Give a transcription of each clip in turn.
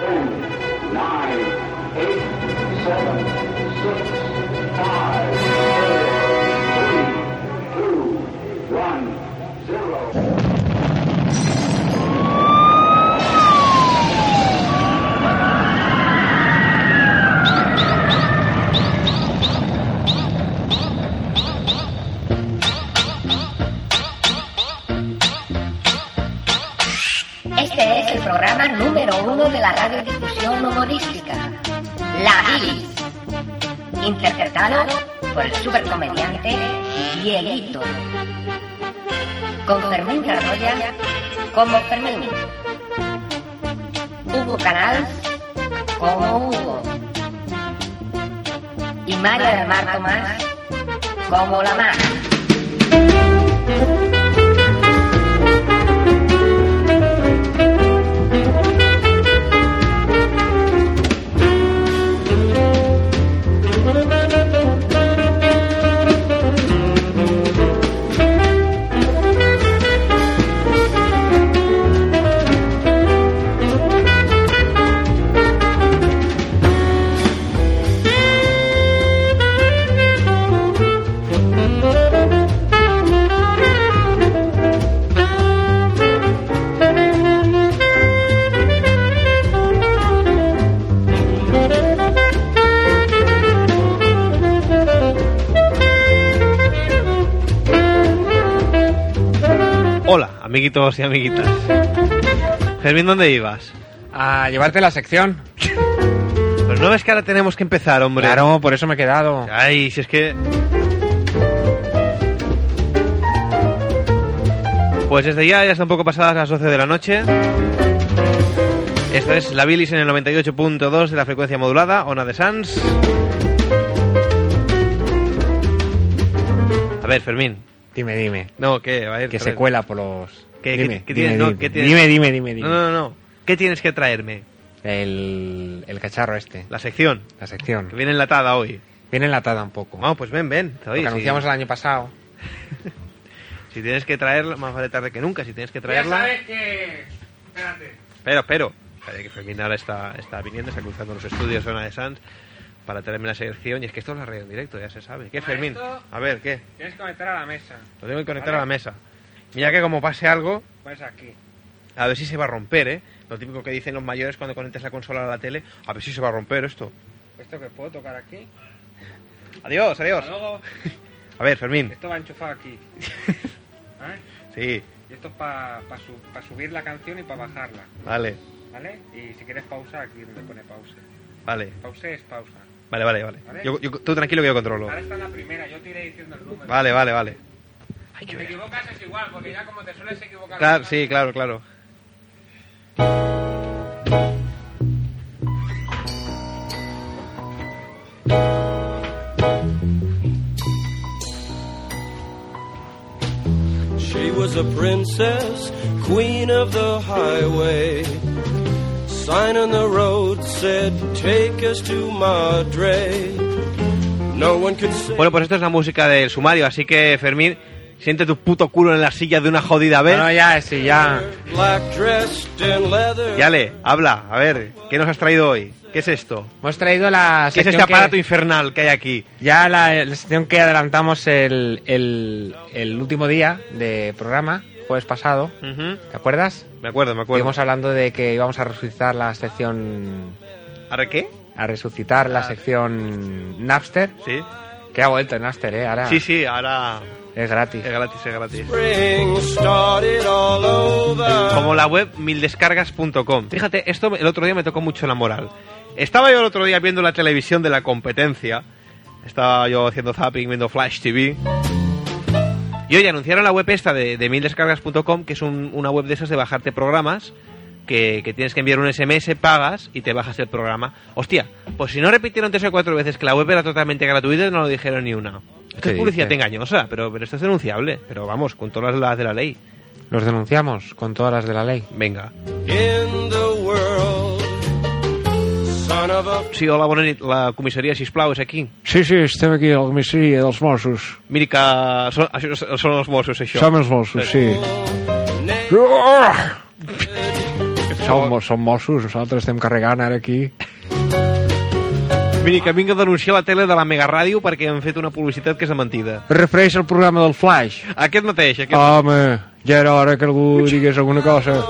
Ten, nine, eight, seven, six, número uno de la radiodifusión humorística, La Bilis, interpretado por el supercomediante Dieguito, con Fermín Carroya como Fermín, Hugo Canals como Hugo y María del Mar Tomás como la Mar. Amiguitos y amiguitas. Fermín, ¿dónde ibas? A llevarte la sección. Pero no ves que ahora tenemos que empezar, hombre. Claro, por eso me he quedado. Ay, si es que... Pues desde ya, ya está un poco pasadas las 12 de la noche. Esto es la Bilis en el 98.2 de la frecuencia modulada, Ona de Sans. A ver, Fermín. Dime, dime. No, ¿qué? A ver, Que se cuela por los... ¿Qué- dime, qué- qué dime, tienes? No, dime, ¿qué tienes? dime, dime, dime, dime. No, no, no. ¿Qué tienes que traerme? El, el cacharro este, La sección. la sección. Que viene enlatada hoy. Viene enlatada un poco. Vamos, pues ven, ven. Lo que anunciamos el año pasado. Si tienes que traerla, más vale tarde que nunca. Si tienes que traerla. que... Espérate. Pero, pero. Espera, que Fermín ahora está, está viniendo, está cruzando los estudios zona de Sans para traerme la sección. Y es que esto es la radio en directo, ya se sabe. ¿Qué, Fermín? A ver, ¿qué? Tienes que conectar a la mesa. Lo tengo que conectar Vale. a la mesa. Mira que como pase algo, Pues aquí. a ver si se va a romper, ¿eh? Lo típico que dicen los mayores cuando conectas la consola a la tele, a ver si se va a romper esto. ¿Esto que puedo tocar aquí? Adiós, adiós. Luego, A ver, Fermín. esto va enchufado aquí. ¿Vale? Sí, Y esto es para subir la canción y para bajarla. vale, ¿Vale? Y si quieres pausa, aquí donde pone pause. vale. Pause es pausa. Vale, vale, vale. ¿Vale? Yo, yo- tú tranquilo que yo controlo. Ahora está en la primera, yo te iré diciendo el número. Vale, vale, vale. Si te equivocas es igual, porque ya como te sueles equivocar. Claro, sí, claro, claro. She was a princess, queen of the highway. Sign on the road said, Take us to Madre. No one could say. Bueno, pues esto es la música del sumario, así que Fermín, siente tu puto culo en la silla de una jodida vez. No, no, ya, sí, ya. Black dressed in leather. Yale, habla, a ver, ¿qué nos has traído hoy? ¿Qué es esto? Hemos traído la ¿Qué es este aparato que- infernal que hay aquí? Ya la, la sección que adelantamos el, el, el último día de programa, jueves pasado, Ujú, ¿te acuerdas? Me acuerdo, me acuerdo. Estuvimos hablando de que íbamos a resucitar la sección... ¿Ahora qué? A resucitar la sección Napster, Sí. que ha vuelto en Napster, ¿eh? Ahora Sí, sí, ahora es gratis. es gratis, es gratis. Como la web mildescargas.com. Fíjate, esto el otro día me tocó mucho la moral. Estaba yo el otro día viendo la televisión de la competencia. Estaba yo haciendo zapping, viendo Flash TV. Y hoy anunciaron la web esta de, de mildescargas.com, que es un- una web de esas de bajarte programas. Que, que tienes que enviar un SMS, pagas y te bajas el programa. Hostia, pues si no repitieron tres o cuatro veces que la web era totalmente gratuita, no lo dijeron ni una. Esto ¿Qué es publicidad dices? engañosa, pero, pero esto es denunciable. Pero vamos, con todas las de la ley. Los denunciamos con todas las de la ley. Venga. Sí, hola, bona nit. La comissaria, sisplau, és aquí. Sí, sí, estem aquí a la comissaria dels Mossos. Miri que són, això són els Mossos, això. Som els Mossos, sí. name. Ah! Som, som Mossos, nosaltres estem carregant ara aquí. Miri, que vinc a denunciar la tele de la Mega Ràdio perquè han fet una publicitat que és de mentida. Es refereix al programa del Flash. Aquest mateix, aquest Home, ja era hora que algú digués alguna cosa. A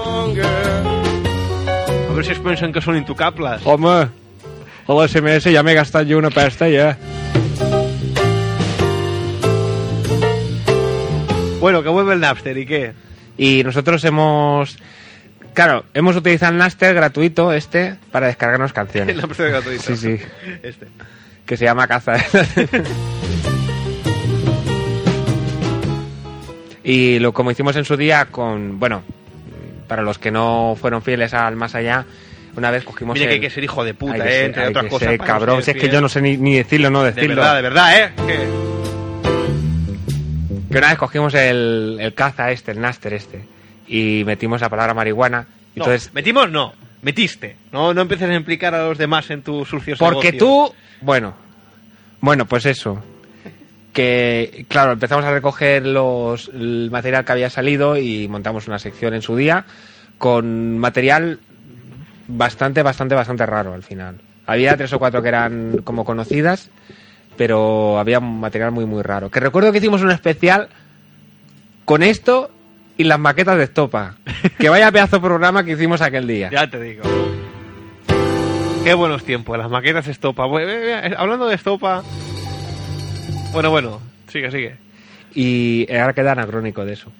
veure si es pensen que són intocables. Home, a l'SMS ja m'he gastat jo una pesta, ja. Bueno, que vuelve el Napster, ¿y qué? Y nosotros hemos... Claro, hemos utilizado el Naster gratuito este para descargarnos El canciones. Napster gratuito. Sí, sí. Este. que se llama Caza. y lo como hicimos en su día con, bueno, para los que no fueron fieles al más allá, una vez cogimos Mira que hay el- que ser hijo de puta, hay que ¿eh? ser- Entre hay otras que cosas. ser cabrón, si es que yo no sé ni, ni decirlo, no De decirlo. verdad, de verdad, ¿eh? Que- Que una vez cogimos el, el caza este, el Naster este, y metimos la palabra marihuana. No, Entonces, metimos no, metiste. No, no empieces a implicar a los demás en tus sucios Porque negocios. tú, bueno, bueno, pues eso. Que, claro, empezamos a recoger los, el material que había salido y montamos una sección en su día con material bastante, bastante, bastante raro al final. Había tres o cuatro que eran como conocidas, pero había material muy, muy raro. Que recuerdo que hicimos un especial con esto y las maquetas de estopa. Que vaya pedazo de programa que hicimos aquel día. Ya te digo. Qué buenos tiempos, las maquetas estopa. Bu- eh, eh, Hablando de estopa... Bueno, bueno, sigue, sigue. y ahora queda anacrónico de eso.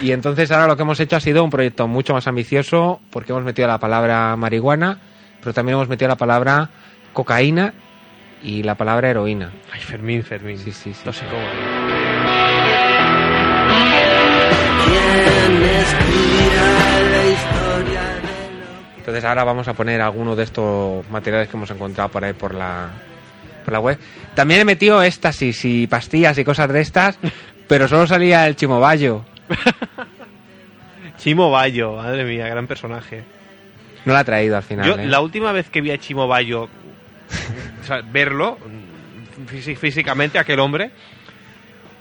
Y entonces ahora lo que hemos hecho ha sido un proyecto mucho más ambicioso porque hemos metido la palabra marihuana, pero también hemos metido la palabra cocaína y la palabra heroína. Ay, Fermín, Fermín. Sí, sí, sí. No sé cómo. Entonces ahora vamos a poner alguno de estos materiales que hemos encontrado por ahí por la, por la web. También he metido éxtasis y pastillas y cosas de estas, pero solo salía el chimoballo. Chimo Bayo, madre mía, gran personaje. No la ha traído al final. Yo, ¿eh? la última vez que vi a Chimo Bayo, o sea, verlo físi- físicamente, aquel hombre,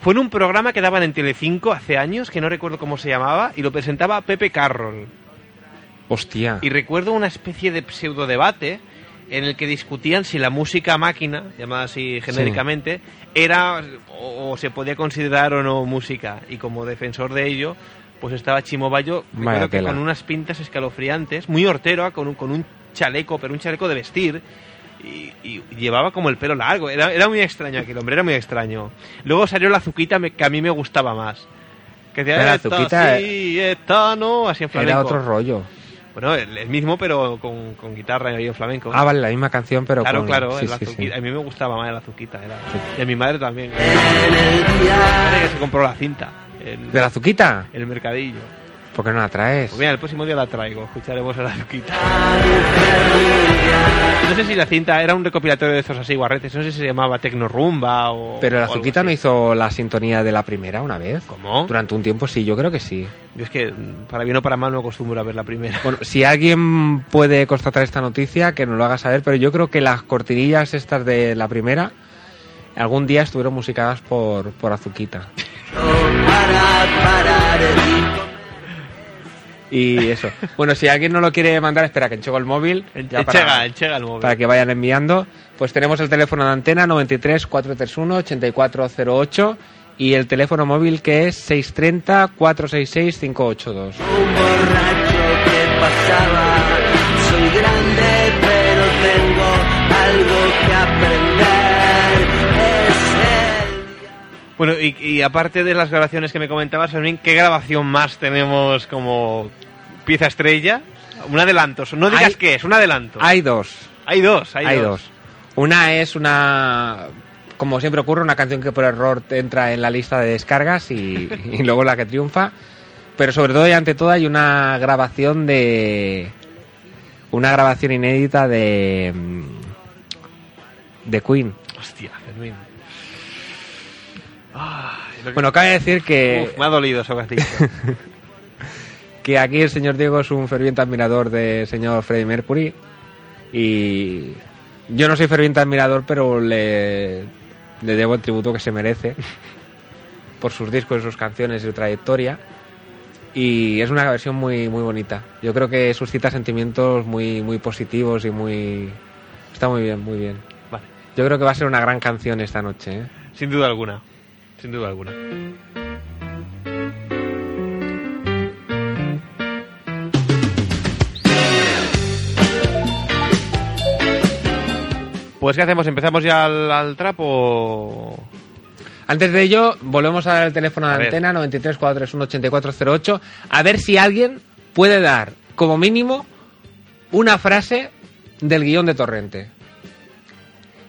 fue en un programa que daban en Telecinco hace años, que no recuerdo cómo se llamaba, y lo presentaba Pepe Carroll. Hostia. Y recuerdo una especie de pseudo debate en el que discutían si la música máquina, llamada así genéricamente, era o, o se podía considerar o no música. Y como defensor de ello, pues estaba Chimo Bayo, recuerdo que con unas pintas escalofriantes, muy hortero, con un, con un chaleco, pero un chaleco de vestir. Y, y llevaba como el pelo largo, era, era muy extraño aquel hombre, era muy extraño. Luego salió la azuquita me- que a mí me gustaba más. Que decía, la esta sí, esta no, así en flamenco. Era otro rollo. Bueno, el, el mismo, pero con, con guitarra y en flamenco. Ah, vale, la misma canción, pero claro, con... claro, sí, el sí, sí. azuquita. A mí me gustaba más el azuquita. Era... Y a mi madre también. Madre que se compró la cinta. En ¿De la azuquita? el mercadillo. ¿Por qué no la traes? Pues mira, el próximo día la traigo. Escucharemos a la azuquita. No sé si la cinta era un recopilatorio de estos así guarretes. No sé si se llamaba Tecnorumba o. Pero la o algo azuquita no hizo la sintonía de la primera una vez. ¿Cómo? Durante un tiempo sí, yo creo que sí. Yo es que para bien o para mal no acostumbro a ver la primera. Bueno, si alguien puede constatar esta noticia, que nos lo haga saber, pero yo creo que las cortinillas estas de la primera algún día estuvieron musicadas por, por Azuquita. Y eso. Bueno, si alguien no lo quiere mandar, espera que enchego el móvil. ya para- Enchega, enchega el móvil. para que vayan enviando. Pues tenemos el teléfono de antena 93 431 8408 y el teléfono móvil que es 630 466 582. un borracho que pasaba. Bueno, y, y aparte de las grabaciones que me comentabas, Fermín, ¿qué grabación más tenemos como pieza estrella? Un adelanto, no digas Hay- qué es, un adelanto. Hay dos. Hay dos, hay, Hay, dos. dos. Una es una, como siempre ocurre, una canción que por error entra en la lista de descargas y, y luego la que triunfa. Pero sobre todo y ante todo hay una grabación de... Una grabación inédita de... mm, De Queen. Hostia, Fermín. Ay, Bueno, cabe decir que, Uf, me ha dolido eso que aquí el señor Diego es un ferviente admirador del señor Freddie Mercury. Y yo no soy ferviente admirador, pero le, le debo el tributo que se merece por sus discos, sus canciones y su trayectoria. y es una versión muy muy bonita. Yo creo que suscita sentimientos muy muy positivos y muy está muy bien, muy bien. Vale. Yo creo que va a ser una gran canción esta noche. ¿eh? Sin duda alguna. Sin duda alguna. Pues ¿qué hacemos? ¿Empezamos ya al, al trapo? Antes de ello, volvemos a dar el teléfono de A ver. antena 93 431 8408 a ver si alguien puede dar como mínimo una frase del guion de Torrente.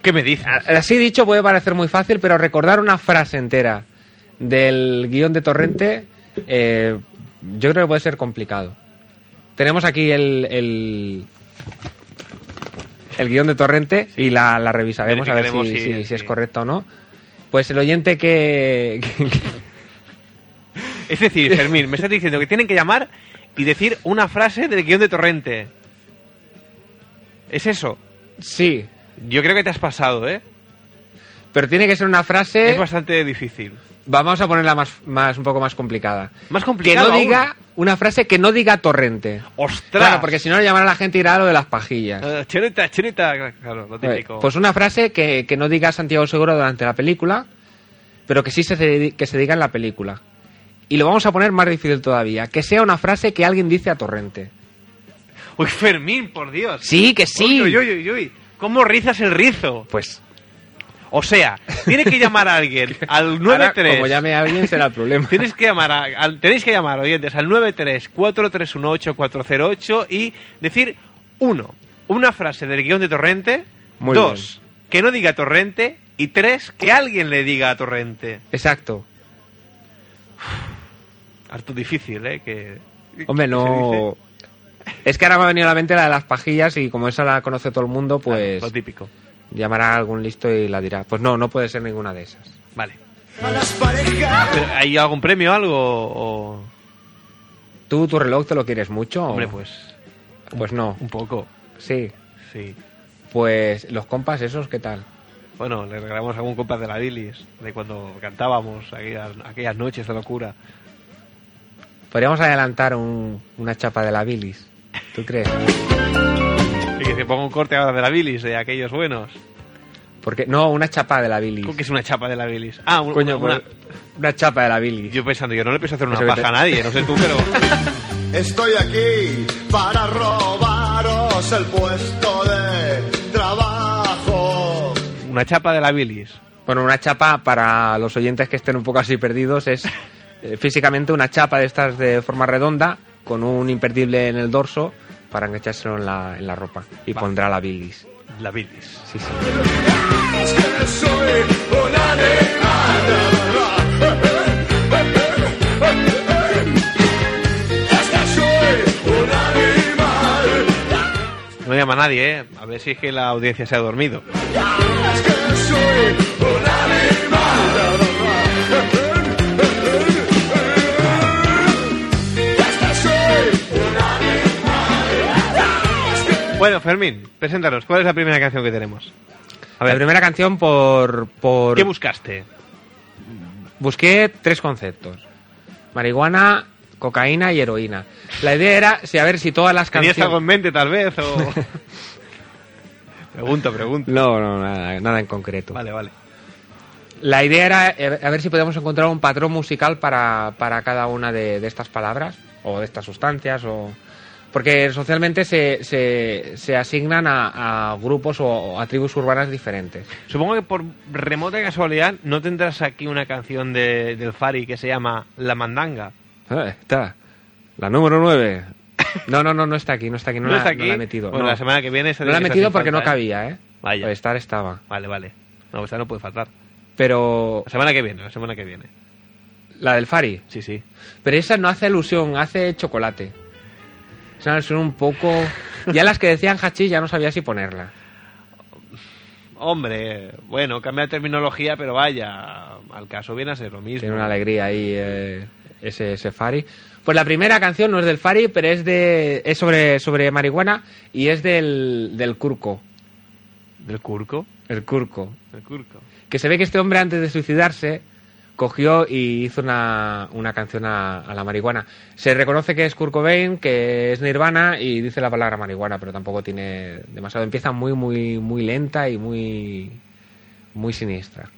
¿Qué me dices? Así dicho puede parecer muy fácil, pero recordar una frase entera del guion de Torrente eh, yo creo que puede ser complicado. Tenemos aquí el, el, el guion de Torrente y la, la revisaremos a ver si, si- si- si es correcto o no. Pues el oyente que, que- Es decir, Fermín, me estás diciendo que tienen que llamar y decir una frase del guion de Torrente. ¿Es eso? sí, Yo creo que te has pasado, ¿eh? pero tiene que ser una frase... Es bastante difícil. Vamos a ponerla más, más un poco más complicada. Más Que complicado no aún. diga una frase que no diga Torrente. ¡Ostras! Claro, porque si no llamará la gente y irá a lo de las pajillas. Eh, chirita, chirita, claro, lo típico. Pues una frase que, que no diga Santiago Seguro durante la película, pero que sí se, que se diga en la película. Y lo vamos a poner más difícil todavía, que sea una frase que alguien dice a Torrente. Uy, Fermín, por Dios. Sí, que sí. Uy, uy, uy, uy. ¿Cómo rizas el rizo? Pues O sea, tiene que llamar a alguien al ahora, 93. como llame a alguien será el problema. Tienes que llamar a- al- tenéis que llamar, oyentes, al 93-431-8408 y decir, uno, una frase del guion de Torrente, Muy dos, que no diga Torrente, y tres, que alguien le diga a Torrente. Exacto. Harto difícil, ¿eh? Que, Hombre, no... Es que ahora me ha venido a la mente la de las pajillas y como esa la conoce todo el mundo, pues Claro, lo típico. llamará a algún listo y la dirá. Pues no, no puede ser ninguna de esas. Vale. ¿Hay algún premio o algo? O... ¿Tú tu reloj te lo quieres mucho? o- Hombre, pues Pues no. un poco, Sí. sí. Pues los compas esos, ¿qué tal? Bueno, le regalamos algún compas de la bilis, de cuando cantábamos aquellas, aquellas noches de locura. Podríamos adelantar un- una chapa de la bilis. ¿Tú crees? Y que se ponga un corte ahora de la bilis, de aquellos buenos. Porque no, una chapa de la bilis. ¿Cómo que es una chapa de la bilis? Ah, un- Coño, una... pues, una chapa de la bilis. Yo pensando, yo no le pienso hacer una Eso que paja te- a nadie, no sé tú, pero... Estoy aquí para robaros el puesto de trabajo. Una chapa de la bilis. Bueno, una chapa para los oyentes que estén un poco así perdidos es eh, físicamente una chapa de estas de forma redonda con un imperdible en el dorso para enganchárselo en la, en la ropa y pondrá la bilis. La bilis. Sí, sí. No llama a nadie, ¿eh? A ver si es que la audiencia se ha dormido. Es que soy un animal Bueno, Fermín, preséntanos. ¿Cuál es la primera canción que tenemos? A La ver, primera canción por, por... ¿qué buscaste? Busqué tres conceptos. Marihuana, cocaína y heroína. La idea era si, a ver si todas las ¿Tenías canciones... algo en mente, tal vez? O... pregunta, pregunta. No, no, nada, nada en concreto. Vale, vale. La idea era eh, a ver si podíamos encontrar un patrón musical para, para cada una de, de estas palabras o de estas sustancias o porque socialmente se, se, se asignan a, a grupos o, o a tribus urbanas diferentes. Supongo que por remota casualidad no tendrás aquí una canción de, del Fari que se llama La Mandanga. Eh, está. La número 9. No, no, no, no está aquí, no está aquí, no, ¿No la, está no aquí? la he metido. Bueno, no. la semana que viene... se No la he metido porque no falta, ¿eh? cabía, ¿eh? Vaya. Pues estar estaba. Vale, vale. No, esta no puede faltar. Pero La semana que viene, la semana que viene. la del Fari. Sí, sí. Pero esa no hace alusión, hace chocolate. Alusión un poco... Ya las que decían hachís ya no sabía si ponerla. Hombre, bueno, cambia de terminología, pero vaya, al caso viene a ser lo mismo. Tiene una alegría ahí eh, ese, ese Fari. Pues la primera canción no es del Fari, pero es de es sobre, sobre marihuana y es del, del Curco. ¿Del Curco? El Curco. ¿Del Curco? Que se ve que este hombre antes de suicidarse cogió y hizo una, una canción a, la marihuana. Se reconoce que es Kurt Cobain, que es Nirvana y dice la palabra marihuana, pero tampoco tiene demasiado. Empieza muy, muy, muy lenta y muy, muy siniestra.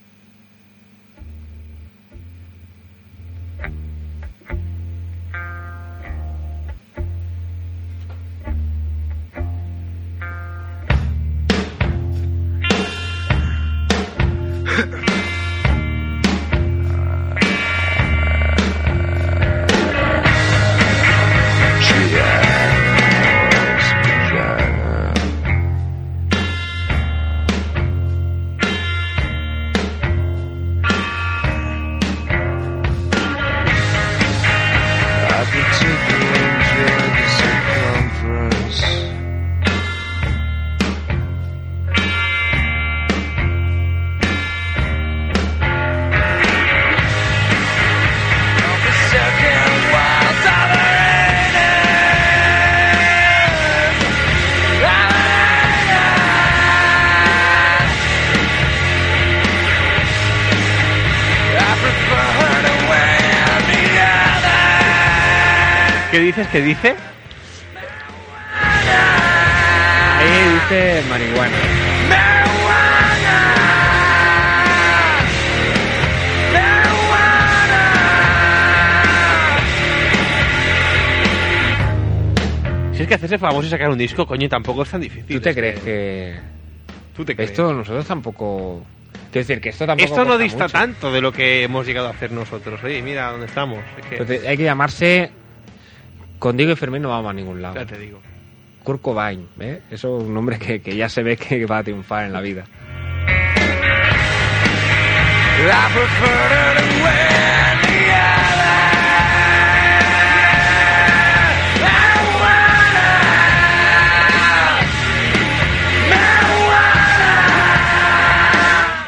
¿Qué dices? ¿Qué dice? Ahí dice marihuana. Si es que hacerse famoso y sacar un disco, coño, tampoco es tan difícil. ¿Tú te Es crees que- ¿Tú te crees? esto nosotros tampoco... Quiero decir que esto tampoco Esto no dista mucho. tanto de lo que hemos llegado a hacer nosotros. Oye, mira dónde estamos. Es que, Pero te- hay que llamarse... Con Diego y Fermín no vamos a ningún lado. ya te digo. Kurt Cobain, ¿eh? Eso es un nombre que, que ya se ve que va a triunfar en la vida. I prefer to wear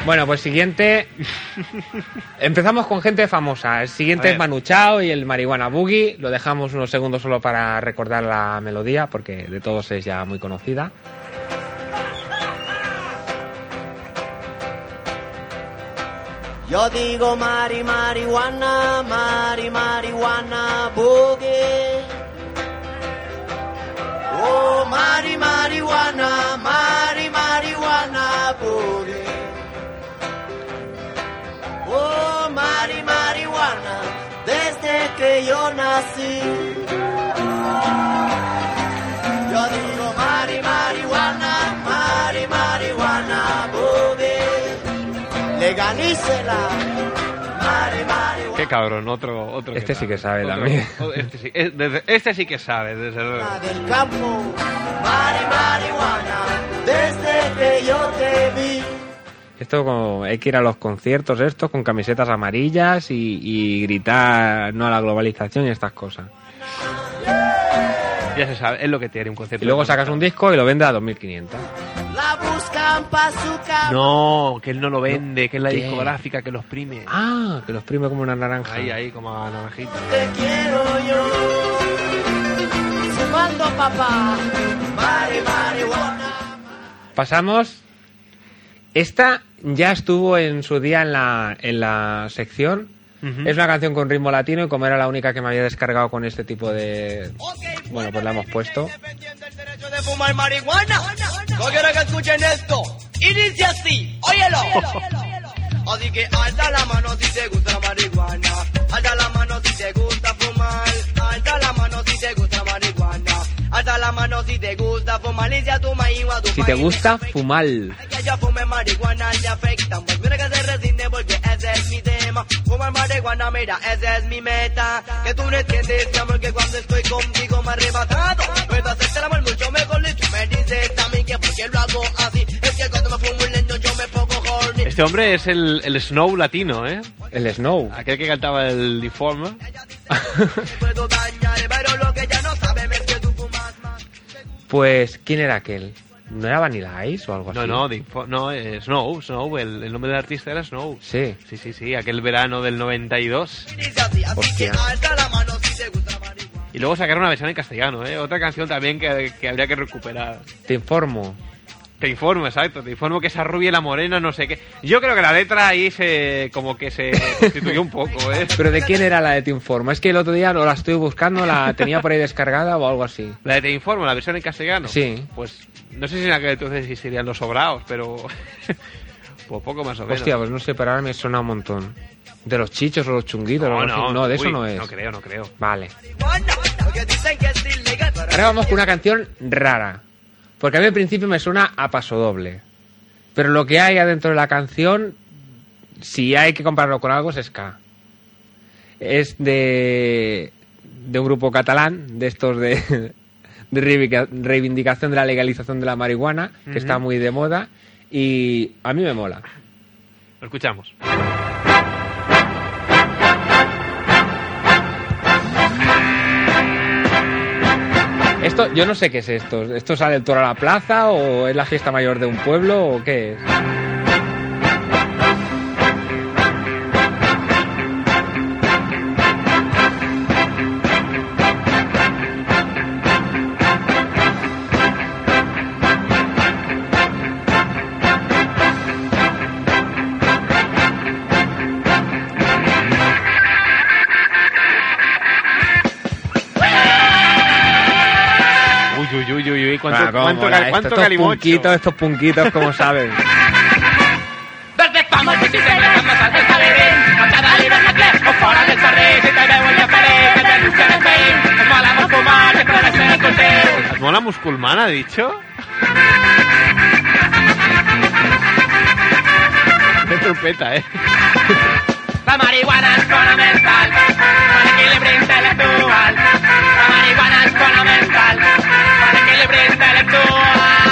Bueno, pues siguiente. Empezamos con gente famosa. El siguiente es. Manu Chao y el Marihuana Boogie. Lo dejamos unos segundos solo para recordar la melodía, porque de todos es ya muy conocida. Yo digo mari marihuana, mari marihuana boogie. Oh, mari marihuana, mari marihuana boogie. Oh, mari marihuana, desde que yo nací. Yo digo mari marihuana, mari marihuana mari marihuana. Qué cabrón, otro. otro Este sí que sabe Otro- también. o- Este sí, desde- este sí que sabe, desde luego. del campo, mari marihuana, desde que yo te vi. Esto como hay que ir a los conciertos estos con camisetas amarillas y, y gritar no a la globalización y estas cosas. Ya se sabe, es lo que tiene un concierto. Y luego sacas un disco y lo vende a 2500. La buscan pa' su cama. No, que él no lo vende, que es la ¿Qué? discográfica que lo exprime. Ah, que lo exprime como una naranja. Ahí, ahí, como a naranjita. Te quiero yo. Fumando papá, mari marihuana. Pasamos. Esta ya estuvo en su día en la, en la sección. Ujú. Es una canción con ritmo latino y como era la única que me había descargado con este tipo de... Bueno, pues la hemos puesto. derecho de fumar marihuana. No quiero que escuchen esto. Y dice así, óyelo. Así que alza la mano si te gusta la marihuana. Alza la mano si te gusta fumar. Alza la mano marihuana. Alza la mano si te gusta fumar. Y si a tu maíz o a tu Si te gusta, fumar. Que yo fume marihuana le afecta. Pues mira que se resigne porque ese es mi tema. Fumar marihuana, mira, esa es mi meta. Que tú no entiendes, mi amor, que cuando estoy contigo me arrebatado. Puedo hacerte el amor mucho mejor. Y tú me dices también que porque lo hago así. Es que cuando me fumo un leño yo me pongo horny. Este hombre es el, el Snow latino, ¿eh? El Snow. Aquel que cantaba el Deforme. Puedo dañar, pero lo que ya Pues, ¿quién era aquel? ¿No era Vanilla Ice o algo así? No, no, Defo- no eh, Snow, Snow, el, el nombre del artista era Snow. Sí. Sí, sí, sí, aquel verano del 92. Dice así, así Hostia. Y luego sacaron una versión en castellano, ¿eh? Otra canción también que, que habría que recuperar. Te informo. Te informo, exacto, te informo que esa rubia y la morena, no sé qué. Yo creo que la letra ahí se como que se constituyó un poco, ¿eh? Pero ¿de quién era la de Te Informo? Es que el otro día no la estoy buscando, la tenía por ahí descargada o algo así. La de Te informo, la versión en castellano. Sí. Pues no sé si en aquel entonces sí serían los sobrados, pero pues poco más o menos. Hostia, pues no sé, pero ahora me suena un montón. ¿De los chichos o los chunguitos? no, de eso uy, no es. No creo, no creo. Vale. Ahora vamos con una canción rara. Porque a mí al principio me suena a paso doble. Pero lo que hay adentro de la canción, si hay que compararlo con algo, es ska. Es de, de un grupo catalán, de estos de, de reivindica- reivindicación de la legalización de la marihuana, que está muy de moda. Y a mí me mola. Lo escuchamos. Yo no sé qué es esto. ¿Esto sale el toro a la plaza o es la fiesta mayor de un pueblo o qué es? Ah, cómo cuánto, mola cal- esto. cuánto estos calimocho. punquitos, estos punquitos, como saben. Desde fama que si te dejamos al del Calerín, a cada Livernacle o fora del carrer, si te veu en la paret, que te lucen el veïn, es mola el teu. ¿Os mola musculmana, ha dicho? Qué trompeta, eh. La marihuana és fonamental, per l'equilibri intel·lectual. La marihuana és fonamental, per l'equilibri intel·lectual.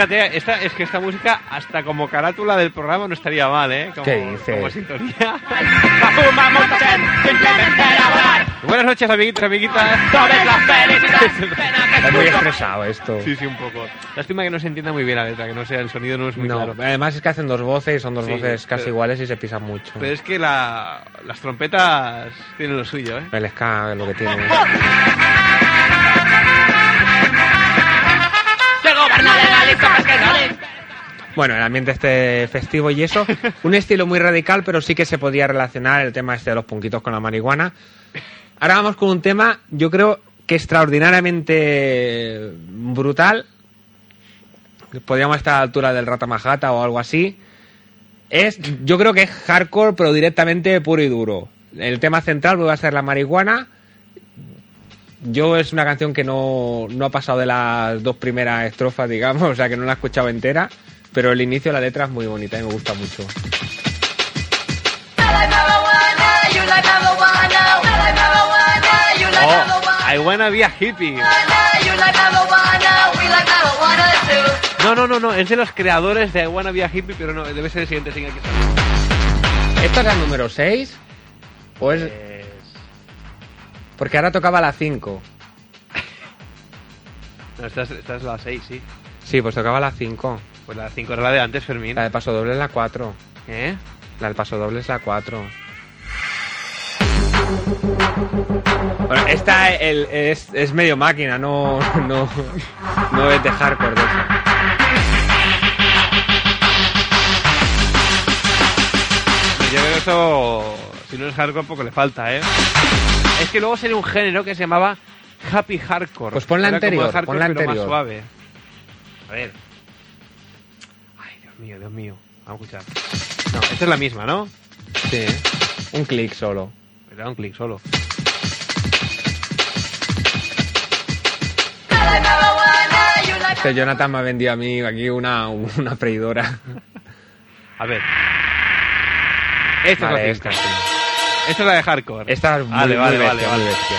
Fíjate, esta, es que esta música, hasta como carátula del programa, no estaría mal, ¿eh? Como, ¿Qué dices? Como sintonía. Buenas noches, amiguitos, amiguitas. Totes la felicitat, pena que Es muy es estresado esto. Sí, sí, un poco. Lástima que no se entienda muy bien la letra, que no sea, el sonido no es muy No, claro. además es que hacen dos voces y son dos Sí, voces casi pero- iguales y se pisan mucho. Pero es que la, las trompetas tienen lo suyo, ¿eh? El ska es lo que tiene. Bueno, el ambiente este festivo y eso. Un estilo muy radical, pero sí que se podía relacionar el tema este de los punquitos con la marihuana. Ahora vamos con un tema, yo creo que extraordinariamente brutal. Podríamos estar a la altura del Ratamajata o algo así. Es, yo creo que es hardcore, pero directamente puro y duro. El tema central vuelve a ser la marihuana. Yo es una canción que no, no ha pasado de las dos primeras estrofas, digamos, o sea que no la he escuchado entera, pero el inicio de la letra es muy bonita y me gusta mucho. Oh, I wanna be a hippie. No, no, no, no, es de los creadores de I wanna be a hippie, pero no, debe ser el siguiente single que sale. ¿Esto es la número 6? ¿O es...? Porque ahora tocaba la 5. No, esta es, esta es la 6, sí. Sí, pues tocaba la 5. Pues la 5 era la de antes, Fermín. La de paso doble es la 4. ¿Eh? La del paso doble es la 4. Bueno, esta el- es, es medio máquina, no, no, no es de hardcore. de eso. Yo creo que eso, si no es hardcore, poco le falta, ¿eh? Es que luego sería un género que se llamaba Happy Hardcore. Pues pon la anterior, hardcore, pon la anterior. más suave. A ver. Ay, Dios mío, Dios mío. Vamos a escuchar. No, esta es la misma, ¿no? Sí, un clic solo. Le da un clic solo. Este Jonathan me ha vendido a mí aquí una, una freidora. A ver. Esta Vale, es la esta cinta. sí. Esta es la de hardcore. Esta es muy, vale, vale, muy vale, bestia, vale. muy bestia.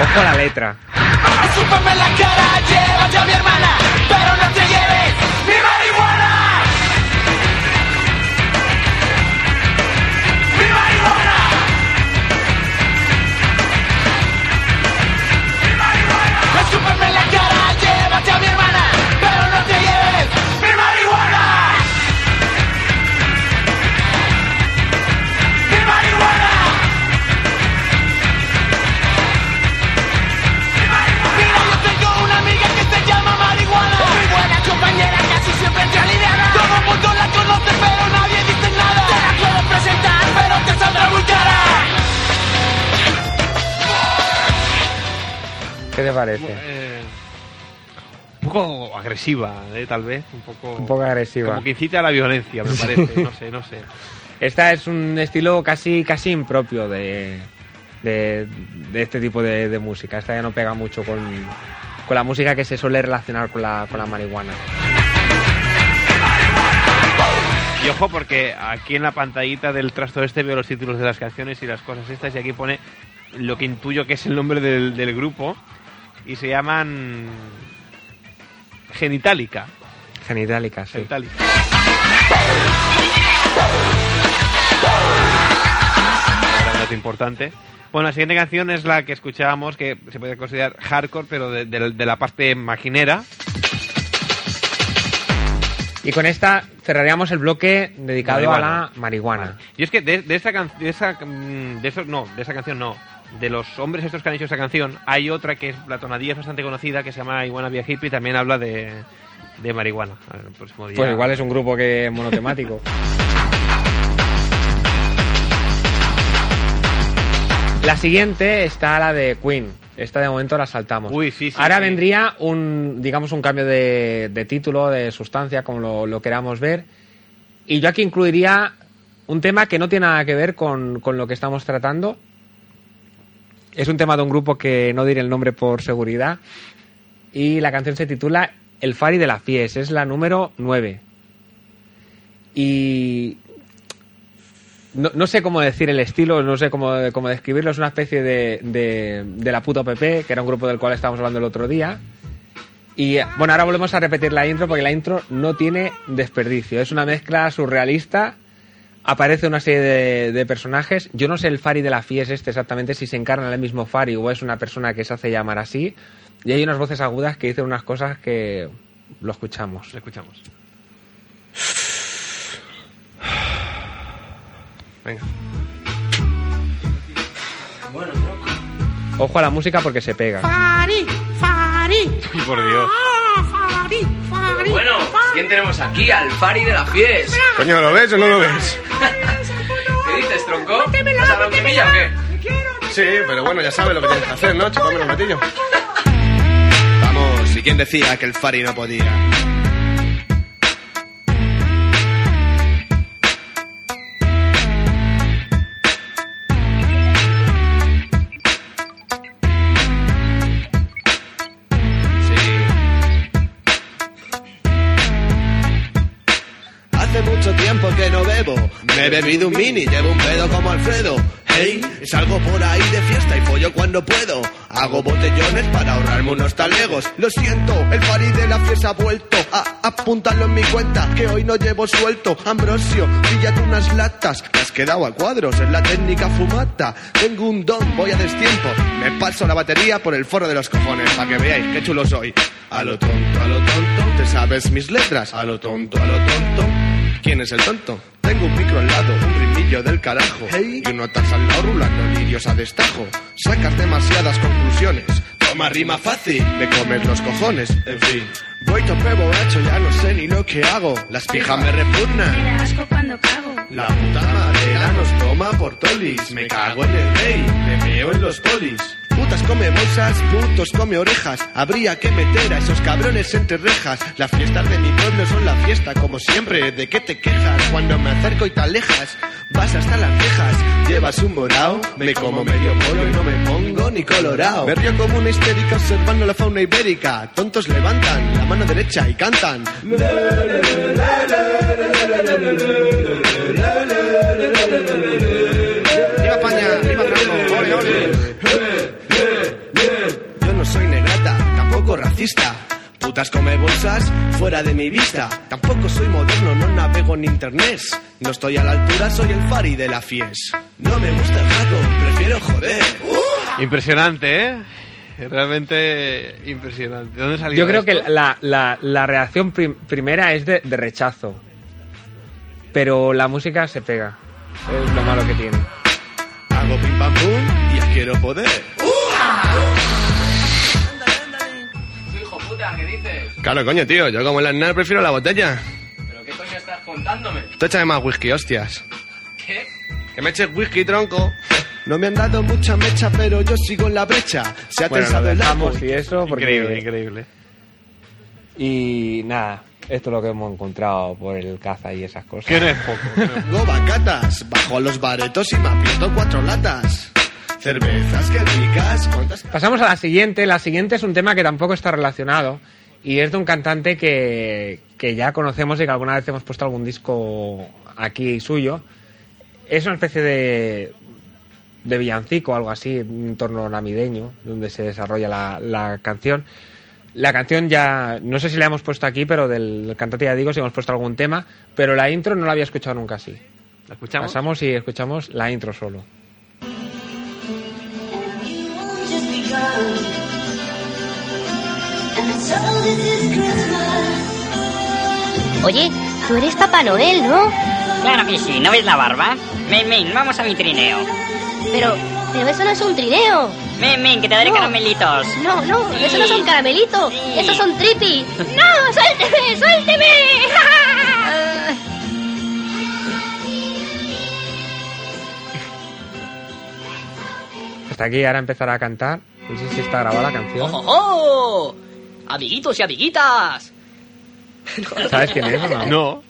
Ojo a la letra. Escúpame en la cara, llévate a mi hermana, pero no parece? Eh, un poco agresiva, eh, tal vez. Un poco, Un poco agresiva. Como que incita a la violencia, me parece. no sé, no sé. Esta es un estilo casi casi impropio de, de, de este tipo de, de música. Esta ya no pega mucho con, con la música que se suele relacionar con la, con la marihuana. Y ojo, porque aquí en la pantallita del trasto este veo los títulos de las canciones y las cosas estas, y aquí pone lo que intuyo que es el nombre del, del grupo, y se llaman Genitalica. Genitalica, sí. Genitalica. Un dato importante. Bueno, la siguiente canción es la que escuchábamos, que se puede considerar hardcore, pero de, de- de la parte maquinera. Y con esta cerraríamos el bloque dedicado a la marihuana. Y es que de, de esa canción, de esa, mm, de no, de esa canción no. De los hombres estos que han hecho esa canción, hay otra que es la tonadilla es bastante conocida que se llama I Wanna Be a Hippie y también habla de, de marihuana. A ver, el próximo día- Pues igual es un grupo que es monotemático. La siguiente está la de Queen. Esta de momento la saltamos. Uy, sí, sí, Ahora sí. vendría un, digamos, un cambio de, de título, de sustancia, como lo, lo queramos ver. Y yo aquí incluiría un tema que no tiene nada que ver con, con lo que estamos tratando. Es un tema de un grupo que no diré el nombre por seguridad. Y la canción se titula El Fari de la Fies. Es la número 9. Y no, no sé cómo decir el estilo, no sé cómo, cómo describirlo. Es una especie de, de, de la puta PP, que era un grupo del cual estábamos hablando el otro día. Y bueno, ahora volvemos a repetir la intro porque la intro no tiene desperdicio. Es una mezcla surrealista. Aparece una serie de, de personajes. Yo no sé el Fari de la Fies este exactamente si se encarna en el mismo Fari o es una persona que se hace llamar así. Y hay unas voces agudas que dicen unas cosas que lo escuchamos. Lo escuchamos. Venga. Ojo a la música porque se pega. Fari, Fari. Por Dios. Fari, Fari. Bueno, ¿quién tenemos aquí? Al Fari de la Fies. Coño, ¿lo ves o no lo ves? ¿Qué dices, tronco? ¿Vas a la bronquimilla o qué? Sí, pero bueno, ya sabes lo que tienes que hacer, ¿no? Chupame un ratillo. Vamos, ¿y quién decía que el Fari no podía? He bebido un mini, llevo un pedo como Alfredo. Hey, salgo por ahí de fiesta y follo cuando puedo. Hago botellones para ahorrarme unos talegos. Lo siento, el pari de la fiesta ha vuelto. A apuntarlo en mi cuenta, que hoy no llevo suelto. Ambrosio, píllate unas latas. Me has quedado a cuadros, es la técnica fumata. Tengo un don, voy a destiempo. Me paso la batería por el forro de los cojones, para que veáis qué chulo soy. A lo tonto, a lo tonto, ¿te sabes mis letras? A lo tonto, a lo tonto. ¿Quién es el tonto? Tengo un micro al lado, un rimillo del carajo. Y uno taxa al lado rulando lirios a destajo. Sacas demasiadas conclusiones. Toma rima fácil, me comes los cojones. En fin, voy tope borracho, ya no sé ni lo que hago. Las pijas me repugnan. Me da asco cuando cago. La puta madera nos toma por tolis. Me cago en el rey, me meo en los polis. Putas come bolsas, putos come orejas. Habría que meter a esos cabrones entre rejas. Las fiestas de mi pueblo son la fiesta, como siempre. ¿De qué te quejas cuando me acerco y te alejas? Vas hasta las cejas, llevas un morao. Me como medio pollo y no me pongo ni colorado. Me río como una histérica observando la fauna ibérica. Tontos levantan la mano derecha y cantan. Racista. Putas come bolsas fuera de mi vista. Tampoco soy moderno, no navego en internet. No estoy a la altura, soy el Fari de la Fies. No me gusta el gato, prefiero joder. Impresionante, ¿eh? Realmente impresionante. ¿De dónde salió Yo creo esto? que la, la- la reacción prim- primera es de, de rechazo. Pero la música se pega. Es lo malo que tiene. Hago pim pam pum y ya quiero poder. Dices? Claro, coño, tío, yo como el Aznar prefiero la botella. ¿Pero qué coño estás contándome? Tú échame más whisky, hostias. ¿Qué? Que me eches whisky, tronco. No me han dado mucha mecha, pero yo sigo en la brecha. Se ha Bueno, lo tensado el árbol. y eso porque... Increíble, increíble. Y nada, esto es lo que hemos encontrado por el caza y esas cosas. Que no es poco. Tengo bacatas, bajo los baretos y me aprieto cuatro latas. Cervezas, que ricas, cuántas... Pasamos a la siguiente. La siguiente es un tema que tampoco está relacionado. Y es de un cantante que, que ya conocemos y que alguna vez hemos puesto algún disco aquí suyo. Es una especie de, de villancico algo así, un entorno navideño, donde se desarrolla la, la canción. La canción ya, no sé si la hemos puesto aquí, pero del, del cantante ya digo si hemos puesto algún tema, pero la intro no la había escuchado nunca así. ¿La escuchamos? Pasamos y escuchamos la intro solo. Oye, tú eres Papá Noel, ¿no? Claro que sí, ¿no ves la barba? Men, men, vamos a mi trineo. Pero, pero eso no es un trineo. Men, men, que te daré No. caramelitos. No, no, Sí. eso no son caramelitos. Sí. Esos son trippy. ¡No! ¡Suélteme! ¡Suélteme! Hasta aquí ahora empezará a cantar. No sé si está grabada la canción. ¡Ojo! Amiguitos y amiguitas. ¿Sabes quién es no? No.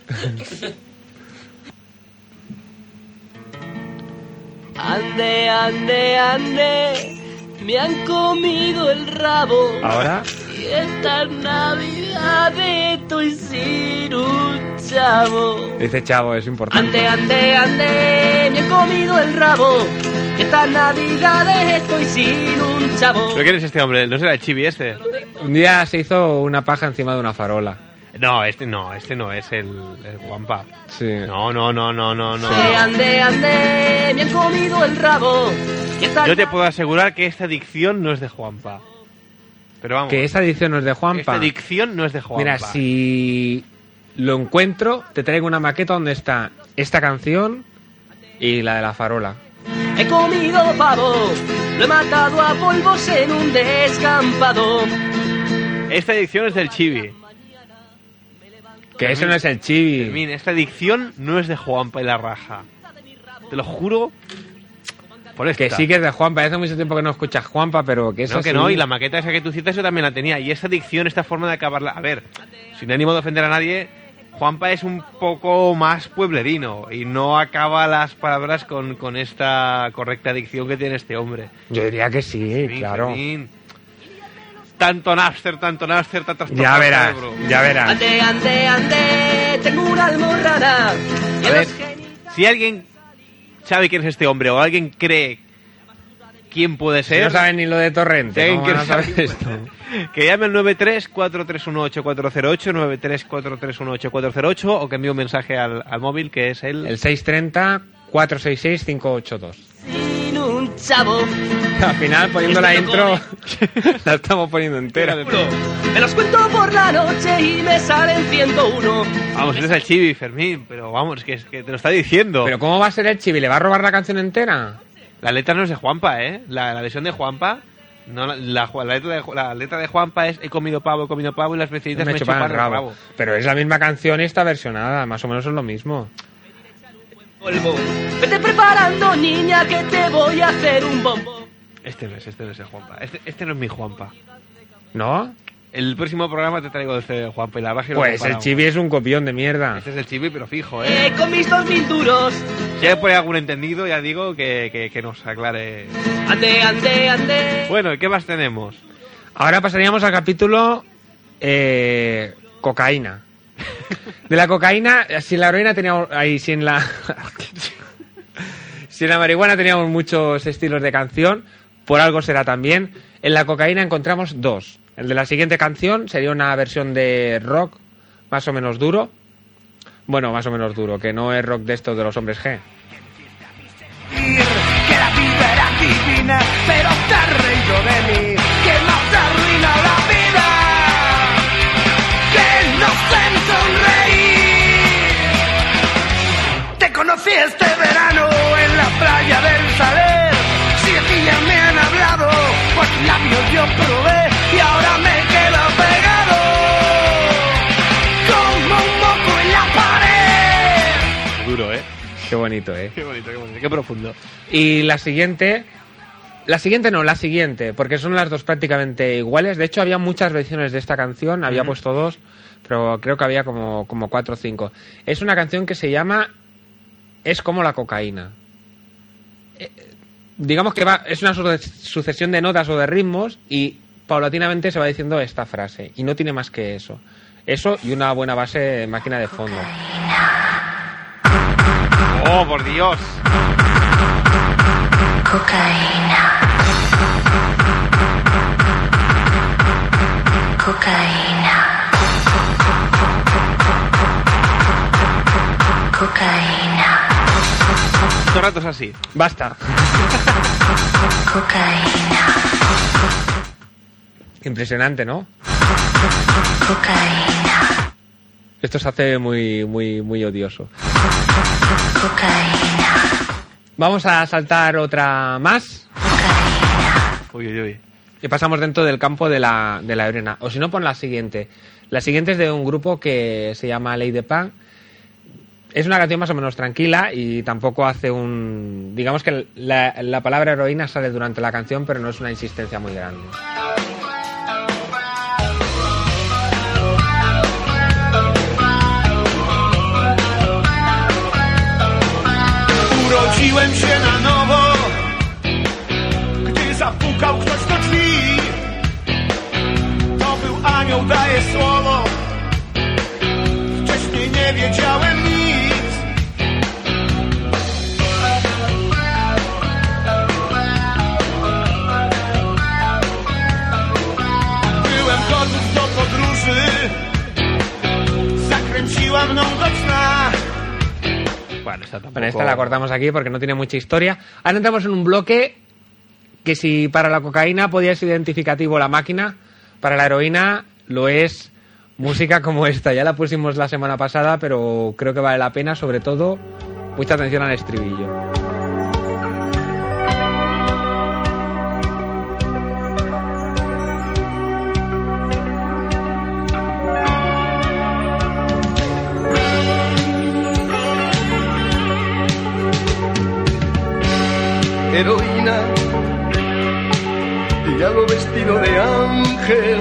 Ande, ande, ande. Me han comido el rabo. Ahora, Y esta Navidad estoy sin un chavo. dice Chavo, es importante. Ande, ande, ande. Me han comido el rabo. Y esta Navidad estoy sin un chavo. ¿Pero quién es este hombre? ¿No será el chibi este? Un día se hizo una paja encima de una farola. No, este no, este no es el, el Guampa. Sí. No, no, no, no, no, no. Ande, ande, ande. Me han comido el rabo. Esta Yo te puedo asegurar que esta dicción no es de Juanpa. Pero vamos, Que esa edición no es de esta Juanpa. dicción no es de Juanpa. Mira, si lo encuentro, te traigo una maqueta donde está esta canción y la de la farola. He comido pavo, lo he matado a polvos en un descampado. Esta dicción es del chibi. Que eso no es el chibi. Fermín, esta dicción no es de Juanpa y la raja. Te lo juro. Por esta. Que sí que es de Juanpa. Hace mucho tiempo que no escuchas Juanpa, pero que eso No, que sí- no, y la maqueta esa que tú citas yo también la tenía. Y esta dicción, esta forma de acabarla... A ver, sin ánimo de ofender a nadie, Juanpa es un poco más pueblerino y no acaba las palabras con, con esta correcta dicción que tiene este hombre. Yo diría que sí, Fermín, claro. Fermín. Tanto Napster, tanto Napster, tanto Ya verás, ya verás. Ande, ande, ande, tengo una almorrana. A ver, si alguien sabe quién es este hombre o alguien cree quién puede Si ser... no saben ni lo de Torrente, ¿cómo van a saber saber esto? Que llame al 93-4318-408, 93-4318-408 o que envíe un mensaje al, al móvil que es el... El 630-466-582. sin un chavo. Al final, poniendo la intro, la estamos poniendo entera. Me los cuento por la noche y me salen 101. Vamos, eres el chibi, Fermín, pero vamos, que, es que te lo está diciendo. Pero ¿cómo va a ser el chibi? ¿Le va a robar la canción entera? La letra no es de Juanpa, ¿eh? La, la versión de Juanpa... No, la, la- la letra de, la letra de Juanpa es he comido pavo, he comido pavo y las vecinitas Me me, chupan chupan el rabo. Pero es la misma canción y está versionada, más o menos es lo mismo. Vete preparando, niña, que te voy a hacer un bombo. Este no es, este no es el Juanpa. Este, este no es mi Juanpa. ¿No? El próximo programa te traigo este y lo Pues el chibi es un copión de mierda. Este es el chibi, pero fijo, ¿eh? Eh, con mis dos mil duros. Si hay por ahí algún entendido, ya digo que, que, que nos aclare. Ande, ande, ande. Bueno, ¿y qué más tenemos? Ahora pasaríamos al capítulo eh, cocaína. De la cocaína, si en la heroína teníamos... Ahí, si en la... si en la marihuana teníamos muchos estilos de canción, por algo será también. En la cocaína encontramos dos. El de la siguiente canción sería una versión de rock más o menos duro. Bueno, más o menos duro, que no es rock de estos de los hombres G. Que la vida era divina, pero de. Que más arruina la vida. Que no sé sonreír. Te conocí este verano en la playa del Saler. Siete ya me han hablado, pues labios yo probé Qué bonito, ¿eh? Qué bonito, qué bonito, qué profundo. Y la siguiente... La siguiente no, la siguiente, porque son las dos prácticamente iguales. De hecho, había muchas versiones de esta canción, había puesto dos, pero creo que había como, como cuatro o cinco. Es una canción que se llama Es como la cocaína. Eh, digamos que va, es una suce- sucesión de notas o de ritmos y paulatinamente se va diciendo esta frase. Y no tiene más que eso. Eso y una buena base de máquina de fondo. Oh, por Dios. Cocaína. Cocaína. Cocaína. Todo rato es así. Basta. Cocaína. Impresionante, ¿no? Cocaína. Esto se hace muy, muy, muy odioso. Cocaína. Vamos a saltar otra más Uy, uy, uy. y pasamos dentro del campo de la, de la arena. O si no, pon la siguiente. La siguiente es de un grupo que se llama Ley de Pan. Es una canción más o menos tranquila y tampoco hace un... Digamos que la, la palabra heroína sale durante la canción, pero no es una insistencia muy grande. Urodziłem się na nowo, gdy zapukał ktoś do drzwi. To był anioł, daje słowo. Wcześniej nie wiedziałem nic. Byłem gotów do podróży. Zakręciła mną do. Bueno, esta esta la cortamos aquí porque no tiene mucha historia. Ahora entramos en un bloque que si para la cocaína podía ser identificativo la máquina, para la heroína lo es música como esta. Ya la pusimos la semana pasada, pero creo que vale la pena, sobre todo, mucha atención al estribillo. Heroína, diablo vestido de ángel.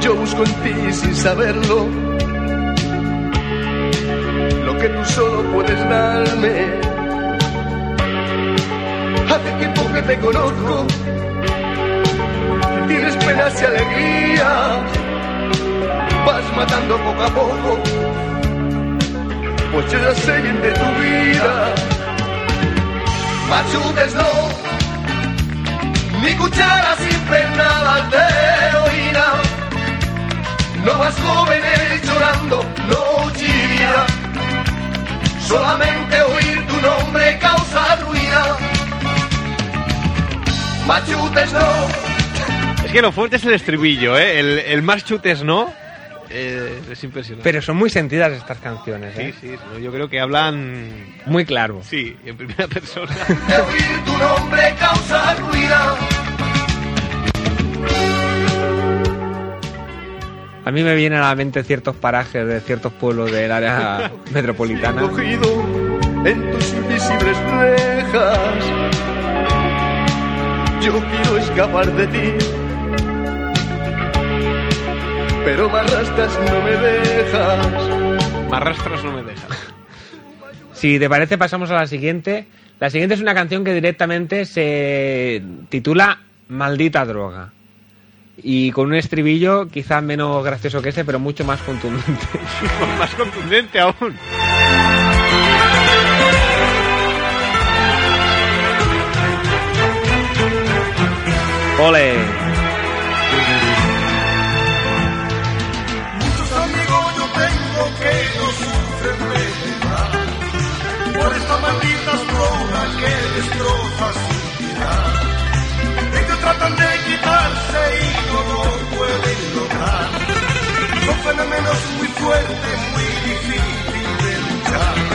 Yo busco en ti sin saberlo lo que tú solo puedes darme. Hace tiempo que te conozco, tienes penas y alegrías, vas matando poco a poco, pues yo ya sé bien de tu vida. Machutes no, ni cucharas impregnadas de heroína. No más jóvenes llorando, no chivia. Solamente oír tu nombre causa ruina. Machutes no. Es que lo fuerte es el estribillo, ¿eh? El, el más chutes no. Eh, es impresionante. Pero son muy sentidas estas canciones, Sí, ¿eh? sí, no, yo creo que hablan. Muy claro. Sí, en primera persona. De oír tu nombre causa ruina. A mí me vienen a la mente ciertos parajes de ciertos pueblos del área metropolitana. Cogido en tus invisibles rejas. Yo quiero escapar de ti, pero me arrastras, no me dejas. Me arrastras, no me dejas. Si te parece, pasamos a la siguiente. La siguiente es una canción que directamente se titula Maldita droga. Y con un estribillo quizá menos gracioso que ese, pero mucho más contundente. más contundente aún. ¡Ole! Tratan de quitarse y no lo pueden lograr. Son fenómenos muy fuertes, muy difíciles de luchar.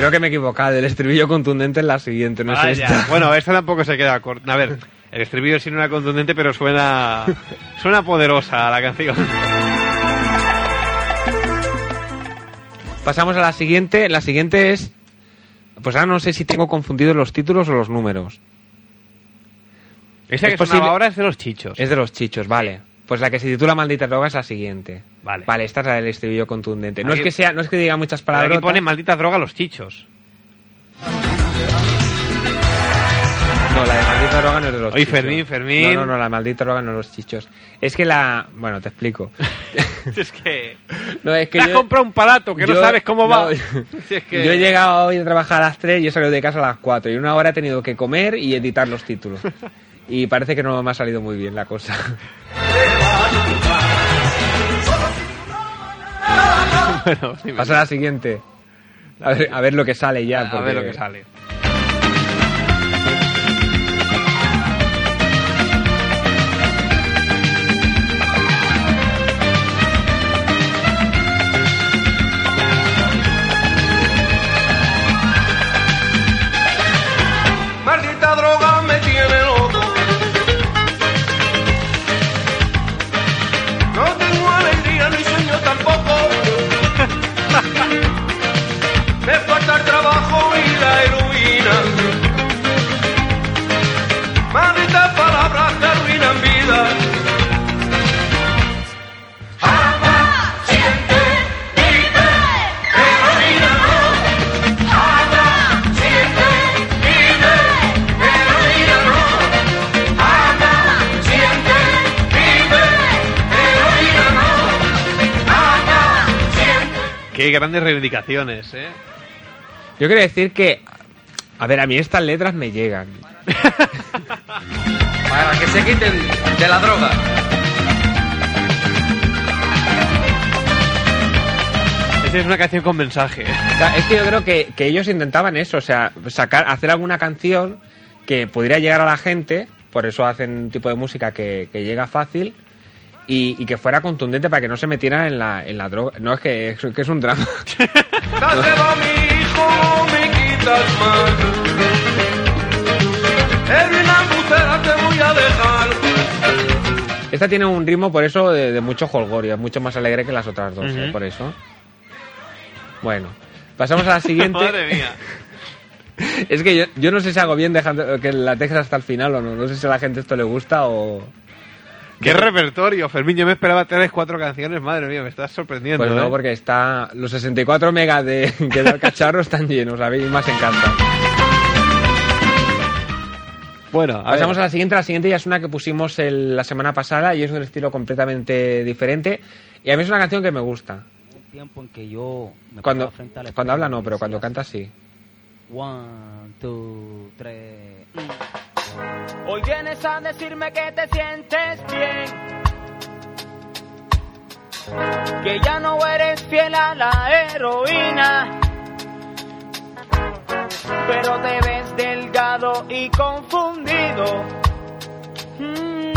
Creo que me he equivocado. El estribillo contundente es la siguiente, no es esta. Bueno, esta tampoco se queda corta. A ver, el estribillo sí no era contundente, pero suena suena poderosa la canción. Pasamos a la siguiente. La siguiente es. Pues ahora no sé si tengo confundidos los títulos o los números. Esta Es que posible- ahora es de los chichos. Es de los chichos, vale. Pues la que se titula Maldita droga es la siguiente. Vale. Vale, esta es la del estribillo contundente. No Aquí- es que sea, no es que diga muchas palabras. Aquí pone maldita droga los chichos. No, la de maldita droga no es de los Oye, chichos. Fermín, Fermín. No, no, no, la maldita droga no es de los chichos. Es que la. Bueno, te explico. es que. No, es que Te has yo- comprado un palato que no yo- sabes cómo va. no, Si es que- Yo he llegado hoy a trabajar a las 3 y he salido de casa a las 4. Y una hora he tenido que comer y editar los títulos. Y parece que no me ha salido muy bien la cosa. bueno. Pasa a la siguiente. A ver, a ver lo que sale ya. A ver porque- lo que sale. Qué grandes reivindicaciones, ¿eh? Yo quiero decir que. A ver, a mí estas letras me llegan. Para que se quiten de la droga. Esta es una canción con mensaje. O sea, es que yo creo que, que ellos intentaban eso, o sea, sacar, hacer alguna canción que pudiera llegar a la gente, por eso hacen un tipo de música que, que llega fácil y, y que fuera contundente para que no se metieran en la, en la droga. No, es que, es que es un drama. Dáselo a mi hijo, me quitas más. En una embustera te voy a dejar. Esta tiene un ritmo, por eso, de, de mucho jolgorio, es mucho más alegre que las otras dos, ¿eh? Por eso. Bueno, pasamos a la siguiente. Madre mía. Es que yo, yo no sé si hago bien dejando que la dejes hasta el final o no. No sé si a la gente esto le gusta o... Qué repertorio, Fermín. Yo me esperaba tres, cuatro canciones. Madre mía, me estás sorprendiendo. Pues no, ¿eh? porque está los 64 megas de, que da el cacharro están llenos, a mí más encanta. Bueno, a Pasamos ver. a la siguiente, la siguiente ya es una que pusimos el- la semana pasada y es un estilo completamente diferente y a mí es una canción que me gusta. tiempo en que yo me Cuando, frente cuando habla no, pero cuando canta sí. One, two, three. Hoy vienes a decirme que te sientes bien. Que ya no eres fiel a la heroína. Pero te ves delgado y confundido. Mm.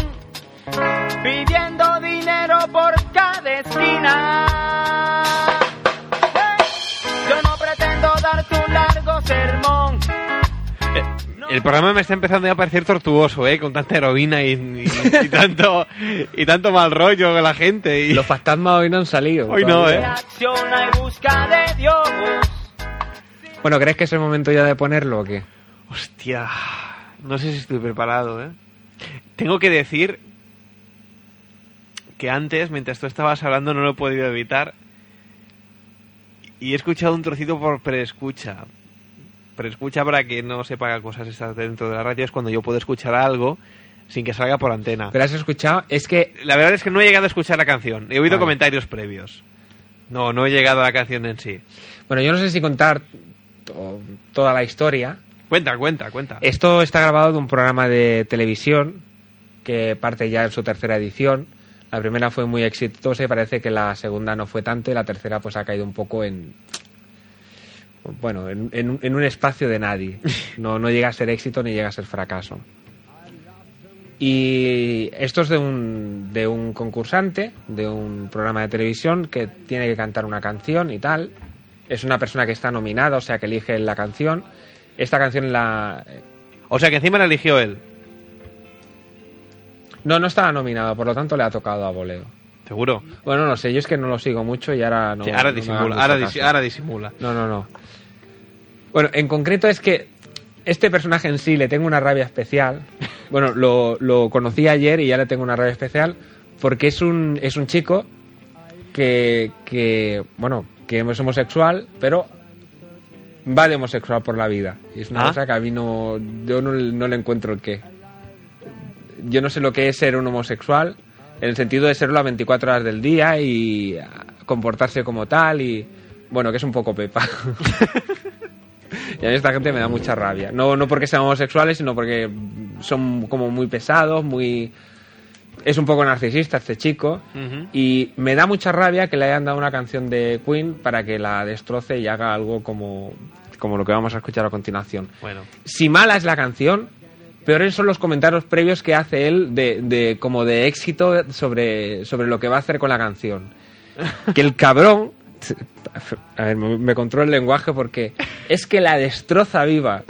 Pidiendo dinero por cada esquina. El programa me está empezando ya a parecer tortuoso, ¿eh? Con tanta heroína y, y- y tanto, y tanto mal rollo con la gente. Y... Los fantasmas hoy no han salido. Hoy no, ¿eh? Bueno, ¿crees que es el momento ya de ponerlo o qué? Hostia, no sé si estoy preparado, ¿eh? Tengo que decir que antes, mientras tú estabas hablando, no lo he podido evitar. Y he escuchado un trocito por preescucha. Preescucha para que no sepa cosas estas dentro de la radio es cuando yo puedo escuchar algo sin que salga por antena. ¿Pero has escuchado? Es que... La verdad es que no he llegado a escuchar la canción. He oído Vale. comentarios previos. No, no he llegado a la canción en sí. Bueno, yo no sé si contar to- toda la historia. Cuenta, cuenta, cuenta. Esto está grabado de un programa de televisión que parte ya en su tercera edición. La primera fue muy exitosa y parece que la segunda no fue tanto y la tercera pues ha caído un poco en bueno, en, en un- en un espacio de nadie. No, no llega a ser éxito ni llega a ser fracaso. Y esto es de un, de un concursante de un programa de televisión que tiene que cantar una canción y tal. es una persona que está nominada, o sea que elige la canción. Esta canción la... O sea que encima la eligió él. No, no estaba nominada, por lo tanto le ha tocado a Boleo. ¿Seguro? Bueno, no sé, yo es que no lo sigo mucho y ahora no. Sí, ahora no disimula, disi- ahora disimula. No, no, no. Bueno, en concreto es que este personaje en sí le tengo una rabia especial. Bueno, lo, lo conocí ayer y ya le tengo una rabia especial porque es un, es un chico que, que, bueno, que es homosexual, pero va de homosexual por la vida. Y es una Ah. cosa que a mí no, yo no, no le encuentro el qué. Yo no sé lo que es ser un homosexual, en el sentido de serlo a 24 horas del día y comportarse como tal y, bueno, que es un poco pepa. y a mí esta gente me da mucha rabia. No, no porque sean homosexuales, sino porque son como muy pesados, muy... Es un poco narcisista este chico. Y me da mucha rabia que le hayan dado una canción de Queen para que la destroce y haga algo como, como lo que vamos a escuchar a continuación. Bueno. Si mala es la canción, peores son los comentarios previos que hace él de, de- como de éxito sobre, sobre lo que va a hacer con la canción. Que el cabrón... A ver, me, controlo el lenguaje porque es que la destroza viva.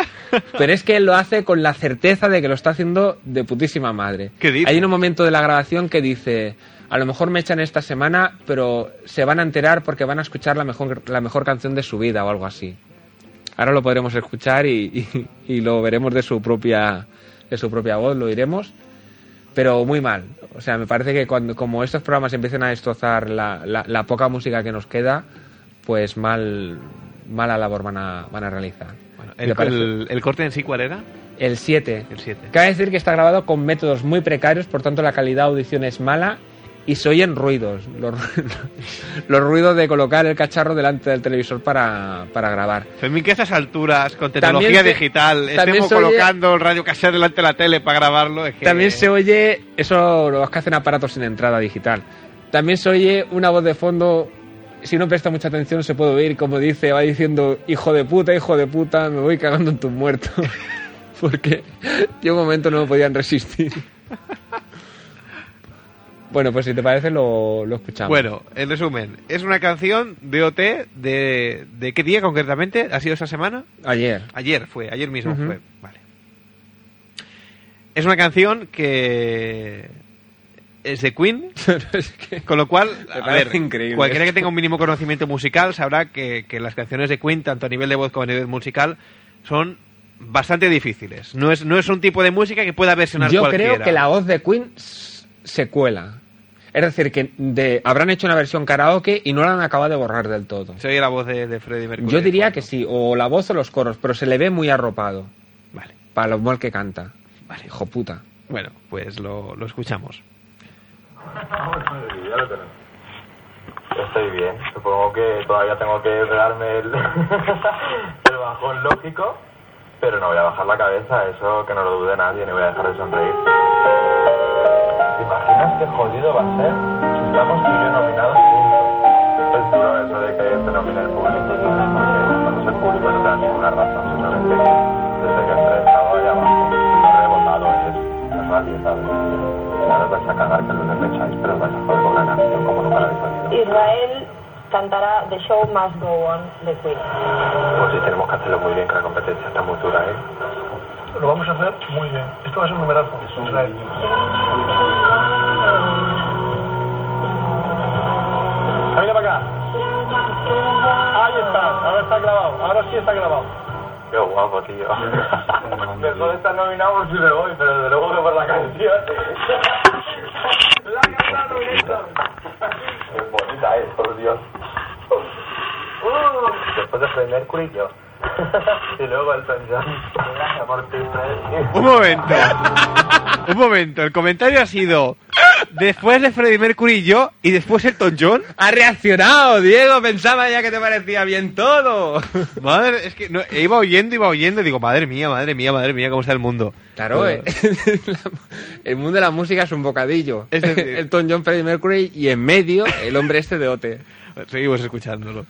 Pero es que él lo hace con la certeza de que lo está haciendo de putísima madre. ¿Qué? Hay un momento de la grabación que dice, a lo mejor me echan esta semana, pero se van a enterar porque van a escuchar la mejor, la mejor canción de su vida o algo así. Ahora lo podremos escuchar y, y- y lo veremos de su propia de su propia voz, lo iremos. Pero muy mal. O sea, me parece que cuando como estos programas empiecen a destrozar la, la- la poca música que nos queda, pues mal mala labor van a, van a realizar. El corte en sí, ¿cuál era? el 7. El 7. Cabe decir que está grabado con métodos muy precarios, por tanto la calidad de audición es mala y se oyen ruidos. Los, los ruidos de colocar el cacharro delante del televisor para, para grabar. Fermín, que a estas alturas, con tecnología se- digital, estemos se oye- colocando el radio cassette delante de la tele para grabarlo, es que... También se oye, eso los que hacen aparatos sin entrada digital. También se oye una voz de fondo, si no presta mucha atención se puede oír como dice, va diciendo, hijo de puta, hijo de puta, me voy cagando en tus muertos. Porque yo un momento no me podían resistir. Bueno, pues si te parece lo, lo escuchamos. Bueno, en resumen, es una canción de OT de, de qué día concretamente? ¿Ha sido esta semana? Ayer. Ayer fue, ayer mismo fue. Vale. Es una canción que es de Queen, con lo cual, a ver, increíble cualquiera que tenga un mínimo conocimiento musical sabrá que, que las canciones de Queen, tanto a nivel de voz como a nivel musical, son bastante difíciles. No es, no es un tipo de música que pueda versionar Yo cualquiera. creo que la voz de Queen se cuela. Es decir, que de, habrán hecho una versión karaoke y no la han acabado de borrar del todo. Se oye la voz de, de Freddie Mercury. Yo diría que sí, o la voz o los coros, pero se le ve muy arropado. Vale. Para lo mal que canta. Vale. Hijo puta. Bueno, pues lo, lo escuchamos. Estoy bien. Supongo que todavía tengo que pegarme el, el bajón lógico, pero no voy a bajar la cabeza, eso que no lo dude nadie, ni voy a dejar de sonreír. ¿Te imaginas qué jodido va a ser si estamos tú y yo nominados juntos? Es duro eso de que te nomine el público. Porque cuando es el público no te da ninguna razón, simplemente que desde que entré estaba ahí abajo. No he votado, es, ¿sabes? Y ahora os vais a cagar que lo desecháis, pero os vais a joder con una canción como nunca la habéis oído. Israel cantará The Show Must Go On de Queen. Pues sí, tenemos que hacerlo muy bien, que la competencia está muy dura, ¿eh? Lo vamos a hacer muy bien. Esto va a ser un numerazo. Israel. Camina para acá. Ahí está. Ahora está grabado. Ahora sí está grabado. Qué guapo, tío. Mejor estar nominado por si me voy, pero desde luego que por la canción. la ha ganado Néstor. Qué bonita es, por Dios. Uh, después de Freddie Mercury, yo. y luego. Un momento. Un momento. El comentario ha sido después de Freddie Mercury y yo y después Elton John. ¡Ha reaccionado, Diego! Pensaba ya que te parecía bien todo. Madre, es que no, iba oyendo, iba oyendo y digo, madre mía, madre mía, madre mía, cómo está el mundo. Claro, eh. el mundo de la música es un bocadillo. Es decir- Elton John, Freddie Mercury y en medio el hombre este de Ote. Seguimos escuchándolo.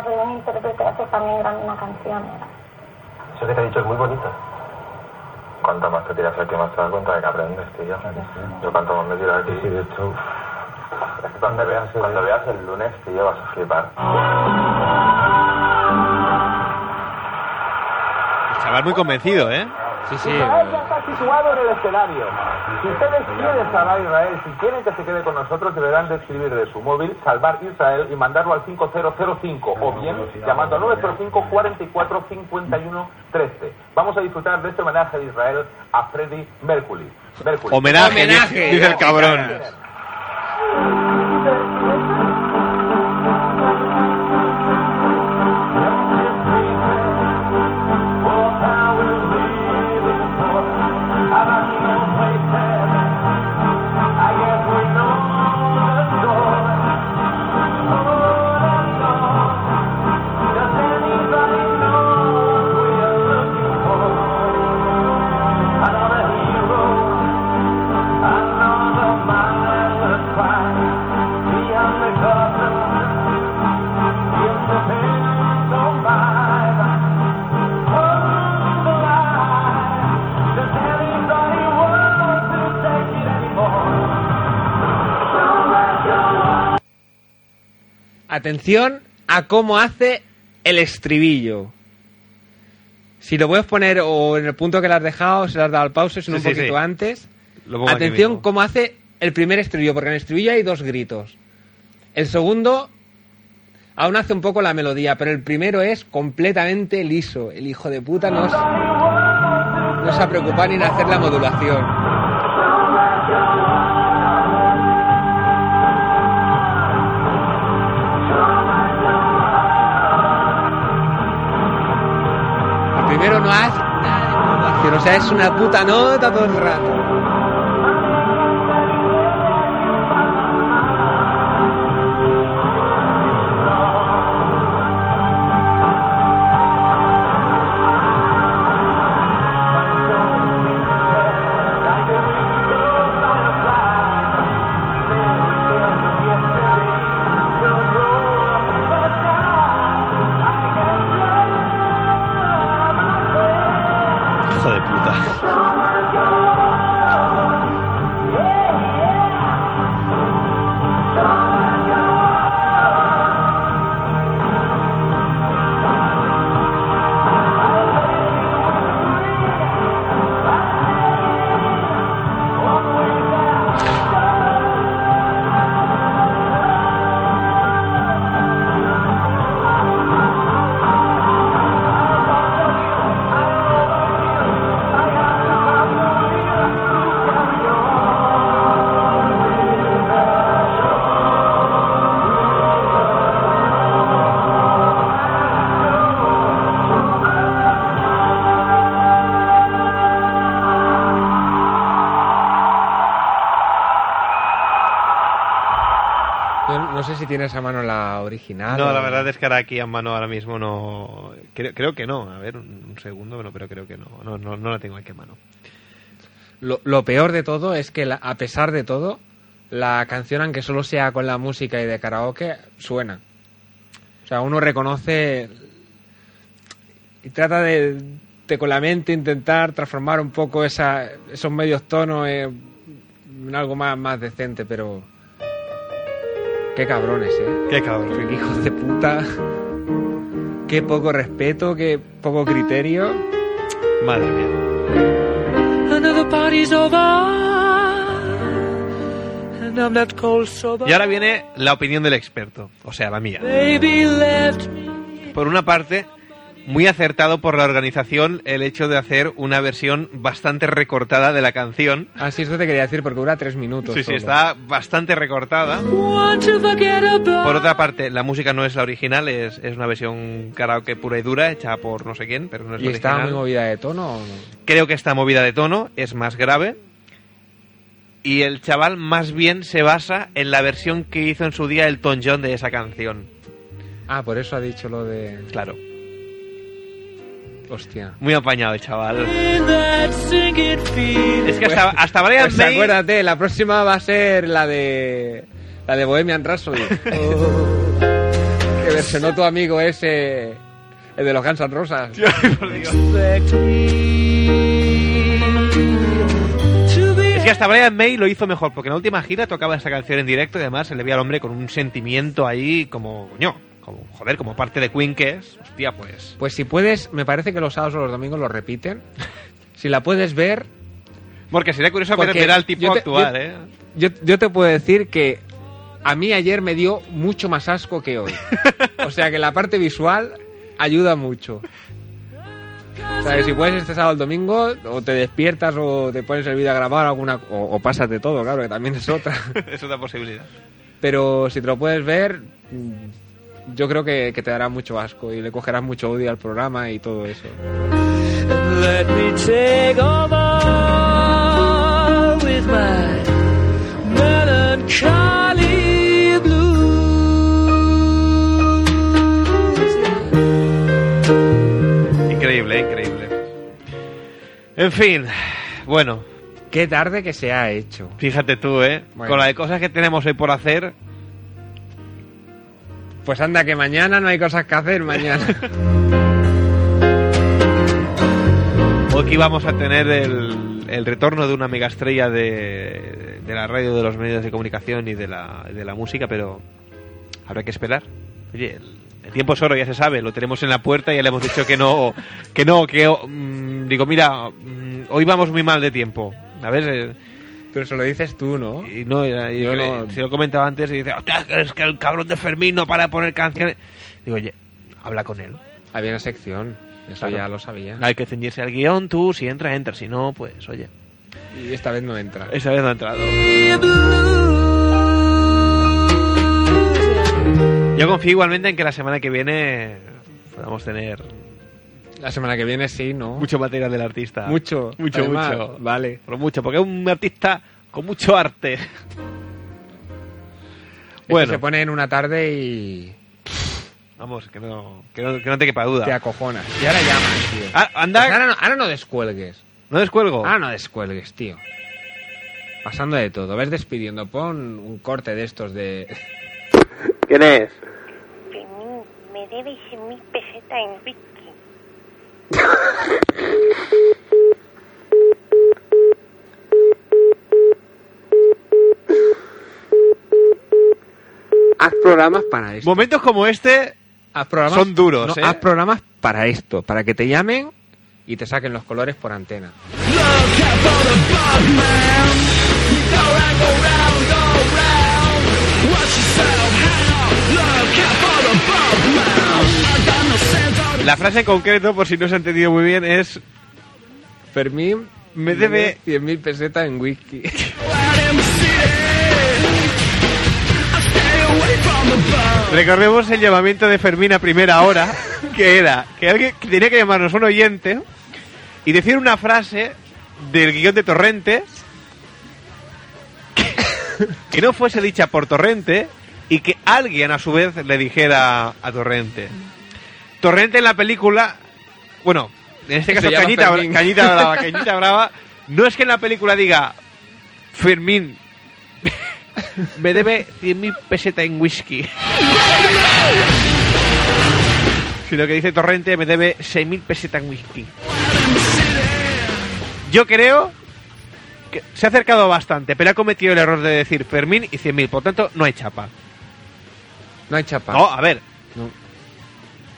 Bonita, pero un intérprete hace también gran una canción. Eso que te he dicho es muy bonito. Cuanto más te tiras aquí, más te das cuenta de que aprendes, tío. Yo cuanto más me tiro aquí... Sí, de hecho... Es que cuando veas, cuando veas el lunes, tío, vas a flipar. El chaval muy convencido, ¿eh? Sí, sí. Israel ya está situado en el escenario. Si ustedes quieren salvar a Israel, si quieren que se quede con nosotros, deberán de escribir de su móvil Salvar Israel y mandarlo al 5005 o bien llamando al 905 44 51 13. Vamos a disfrutar de este homenaje de Israel a Freddie Mercury. Mercury. Homenaje, dice el cabrón. Atención a cómo hace el estribillo. Si lo puedes poner o en el punto que le has dejado, se le has dado al pause, sino Sí, un sí, poquito sí. antes. Lo Atención cómo hace el primer estribillo, porque en el estribillo hay dos gritos. El segundo aún hace un poco la melodía, pero el primero es completamente liso. El hijo de puta no, se- no se ha preocupado ni en hacer la modulación. Es una puta nota todo. Tienes a mano la original. No, o- la verdad es que ahora aquí a mano ahora mismo no. Creo, creo que no. A ver, un, un segundo, bueno, pero creo que no. No, no, no la tengo aquí a mano. Lo, lo peor de todo es que, la- a pesar de todo, la canción, aunque solo sea con la música y de karaoke, suena. O sea, uno reconoce y trata de, de con la mente intentar transformar un poco esa, esos medios tonos en, en algo más, más decente, pero... Qué cabrones, ¿eh? Qué cabrones. Qué hijos de puta. Qué poco respeto, qué poco criterio. Madre mía. Another party's over, and I'm not cold sober. Y ahora viene la opinión del experto, o sea, la mía. Por una parte, muy acertado por la organización el hecho de hacer una versión bastante recortada de la canción. Así esto te quería decir porque dura tres minutos. Sí, sí, está bastante recortada. Por otra parte, la música no es la original, es, es una versión karaoke pura y dura, hecha por no sé quién, pero no es ¿Y la está muy movida de tono o no? Creo que está movida de tono, es más grave. Y el chaval más bien se basa en la versión que hizo en su día Elton John de esa canción. Ah, por eso ha dicho lo de... Claro. Hostia. Muy apañado el chaval. Es que hasta, hasta Brian Pues May... acuérdate, la próxima va a ser la de... La de Bohemian Rhapsody. Oh, qué versionó tu amigo ese, el de los Guns N' Roses. Es que hasta Brian May lo hizo mejor, porque en la última gira tocaba esta canción en directo y además se le veía al hombre con un sentimiento ahí como, coño, como, joder, como parte de Queen que es. Hostia, pues. Pues si puedes, me parece que los sábados o los domingos lo repiten. Si la puedes ver... Porque sería curioso Porque ver al tipo te- yo- ¿eh? Yo, yo te puedo decir que a mí ayer me dio mucho más asco que hoy. O sea que la parte visual ayuda mucho. O sea, que si puedes este sábado o el domingo, o te despiertas o te pones el vídeo a grabar alguna, o, o pásate todo, claro, que también es otra. es otra posibilidad. Pero si te lo puedes ver, yo creo que, que te dará mucho asco y le cogerás mucho odio al programa y todo eso. Let me take over with my melancholy blues. Increíble, increíble. En fin, bueno. Qué tarde que se ha hecho. Fíjate tú, ¿eh? Bueno. Con la de cosas que tenemos hoy por hacer. Pues anda, que mañana no hay cosas que hacer mañana. Hoy que vamos a tener el, el retorno de una megaestrella de, de la radio, de los medios de comunicación y de la, de la música, pero habrá que esperar. Oye, el, el tiempo es oro, ya se sabe, lo tenemos en la puerta y ya le hemos dicho que no, que no, que mm, digo, mira, mm, hoy vamos muy mal de tiempo. A ver, eh, Pero se lo dices tú, ¿no? y no, y Yo no- se lo comentaba antes y dice, "Hostia, es que el cabrón de Fermín no para de poner canciones. Digo, oye, habla con él. Había una sección, eso Claro. ya lo sabía. Hay que ceñirse al guion, tú, si entra, entra, si no, pues oye. Y esta vez no entra. Esa vez no ha entrado. Yo confío igualmente en que la semana que viene podamos tener La semana que viene sí, ¿no? mucho material del artista. Mucho, mucho, además, mucho. Vale. Pero mucho, porque es un artista con mucho arte. Bueno. Se pone en una tarde y Vamos, que no, que no, que no te quepa duda. te acojonas. Y ahora llaman, tío. Ah, anda, Pues ahora, no, ahora no descuelgues. no descuelgo. Ahora no descuelgues, tío. Pasando de todo. Ves despidiendo. Pon un corte de estos de... ¿Quién es? Fermín, me debes 100 mil pesetas en whisky. Haz programas para esto. Momentos como este Haz programas, son duros, no, ¿eh? Haz programas para esto. Para que te llamen y te saquen los colores por antena. La frase en concreto, por si no se ha entendido muy bien, es Fermín me debe 100.000 pesetas en whisky. Recordemos el llamamiento de Fermín a primera hora, que era que alguien que tenía que llamarnos un oyente y decir una frase del guion de Torrente que, que no fuese dicha por Torrente y que alguien a su vez le dijera a Torrente. Torrente en la película, bueno, en este caso Cañita. Cañita Brava, Cañita Brava, no es que en la película diga Fermín me debe 100.000 pesetas en whisky. Sino que dice Torrente me debe 6.000 pesetas en whisky. Yo creo que se ha acercado bastante, pero ha cometido el error de decir Fermín y 100.000. Por tanto, no hay chapa. No hay chapa. No, a ver. No.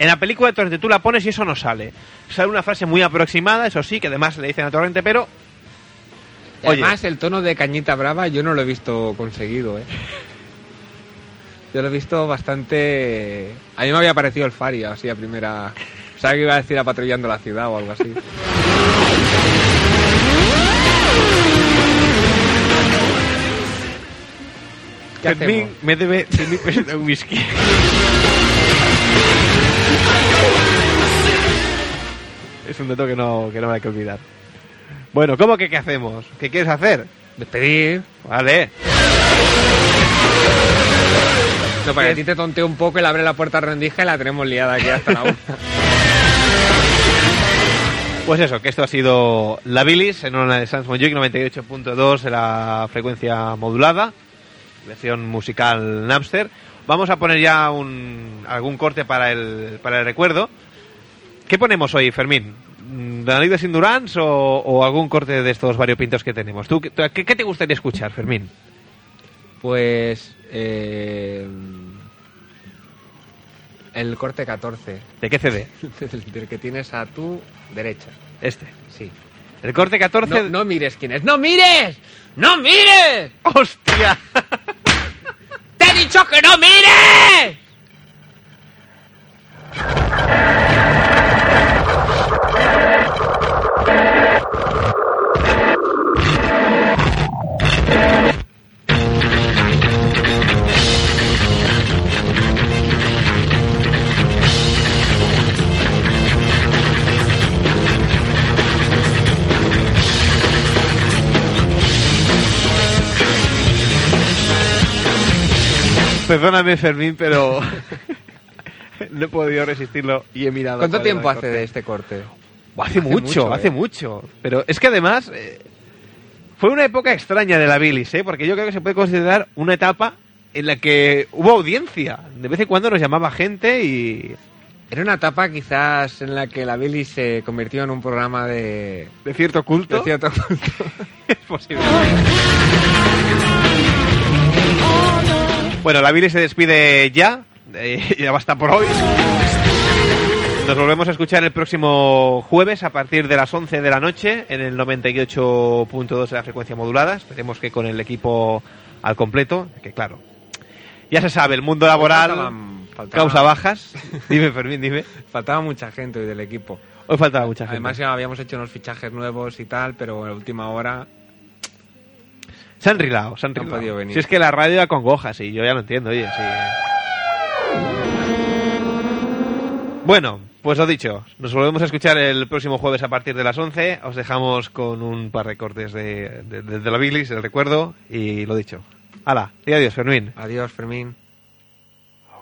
En la película de Torrente tú la pones y eso no sale. Sale una frase muy aproximada, eso sí, que además le dicen a Torrente, pero Y Además, el tono de cañita brava yo no lo he visto conseguido, ¿eh? Yo lo he visto bastante... A mí me había parecido el Faria, así a primera... O sea, que iba a decir a patrullando la ciudad o algo así. ¿Qué Fermín me debe 100.000 pesetas en whisky. es un dato que no, que no me hay que olvidar. Bueno, ¿cómo que qué hacemos? ¿Qué quieres hacer? Despedir. Vale. No, para que a ti te tontee un poco, él abre la puerta rendija y la tenemos liada aquí hasta la una. Pues eso, que esto ha sido la bilis en una de Sans Montjuic 98.2 de la frecuencia modulada, versión musical Napster. vamos a poner ya un, algún corte para el, para el recuerdo. ¿Qué ponemos hoy, Fermín? Mm, ¿Danaides sin Durans o, o algún corte de estos variopintos que tenemos? ¿Tú, qué, qué- qué te gustaría escuchar, Fermín? Pues. eh, el corte 14. ¿De qué CD? del, del que tienes a tu derecha. Este. Sí. El corte 14. No, no mires quién es. ¡No mires! ¡No mires! ¡Hostia! ¡Te he dicho que no mires! Perdóname, Fermín, pero no he podido resistirlo y he mirado. ¿Cuánto tiempo hace corte. de este corte? Hace, mucho, hace ¿eh? mucho. Pero es que además eh, fue una época extraña de la bilis, ¿eh? porque yo creo que se puede considerar una etapa en la que hubo audiencia. De vez en cuando nos llamaba gente y... Era una etapa quizás en la que la Billy se convirtió en un programa de... De cierto culto. De cierto culto. es posible. Bueno, la bilis se despide ya. eh, ya basta por hoy. Nos volvemos a escuchar el próximo jueves a partir de las 11 de la noche en el 98.2 de la frecuencia modulada. Esperemos que con el equipo al completo, que claro, ya se sabe, el mundo laboral Faltaban- faltaban- causa bajas. Dime, Fermín, dime. Faltaba mucha gente hoy del equipo. Hoy faltaba mucha gente. Además ya habíamos hecho unos fichajes nuevos y tal, pero en la última hora... Se han rilado, se han No rilado. podido venir. Si es que la radio va con gojas, y yo ya lo entiendo, oye, sí. Bueno, pues lo dicho, nos volvemos a escuchar el próximo jueves a partir de las 11. Os dejamos con un par de cortes de, de, de- de la bilis, el recuerdo, y lo dicho. Hala, y adiós, Fermín. Adiós, Fermín.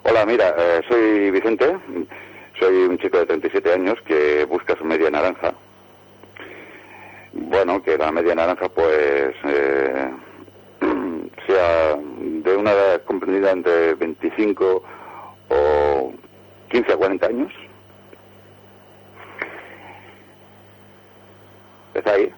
Hola, mira, eh, soy Vicente, soy un chico de 37 años que busca su media naranja. Bueno, que la media naranja pues eh, sea de una edad comprendida entre 25 o 15 a 40 años. ¿Está ahí?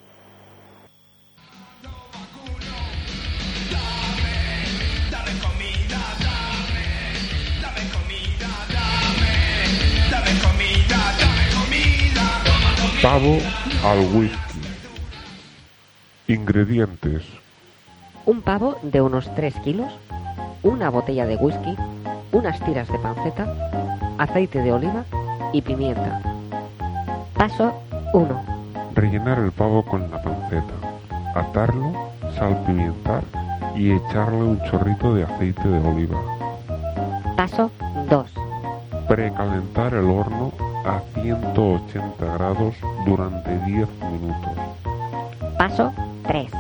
Pavo al whisky. Ingredientes. Un pavo de unos 3 kilos, una botella de whisky, unas tiras de panceta, aceite de oliva y pimienta. Paso 1. Rellenar el pavo con la panceta. Atarlo, salpimientar y echarle un chorrito de aceite de oliva. Paso 2. Precalentar el horno a 180 grados durante 10 minutos. Paso 3.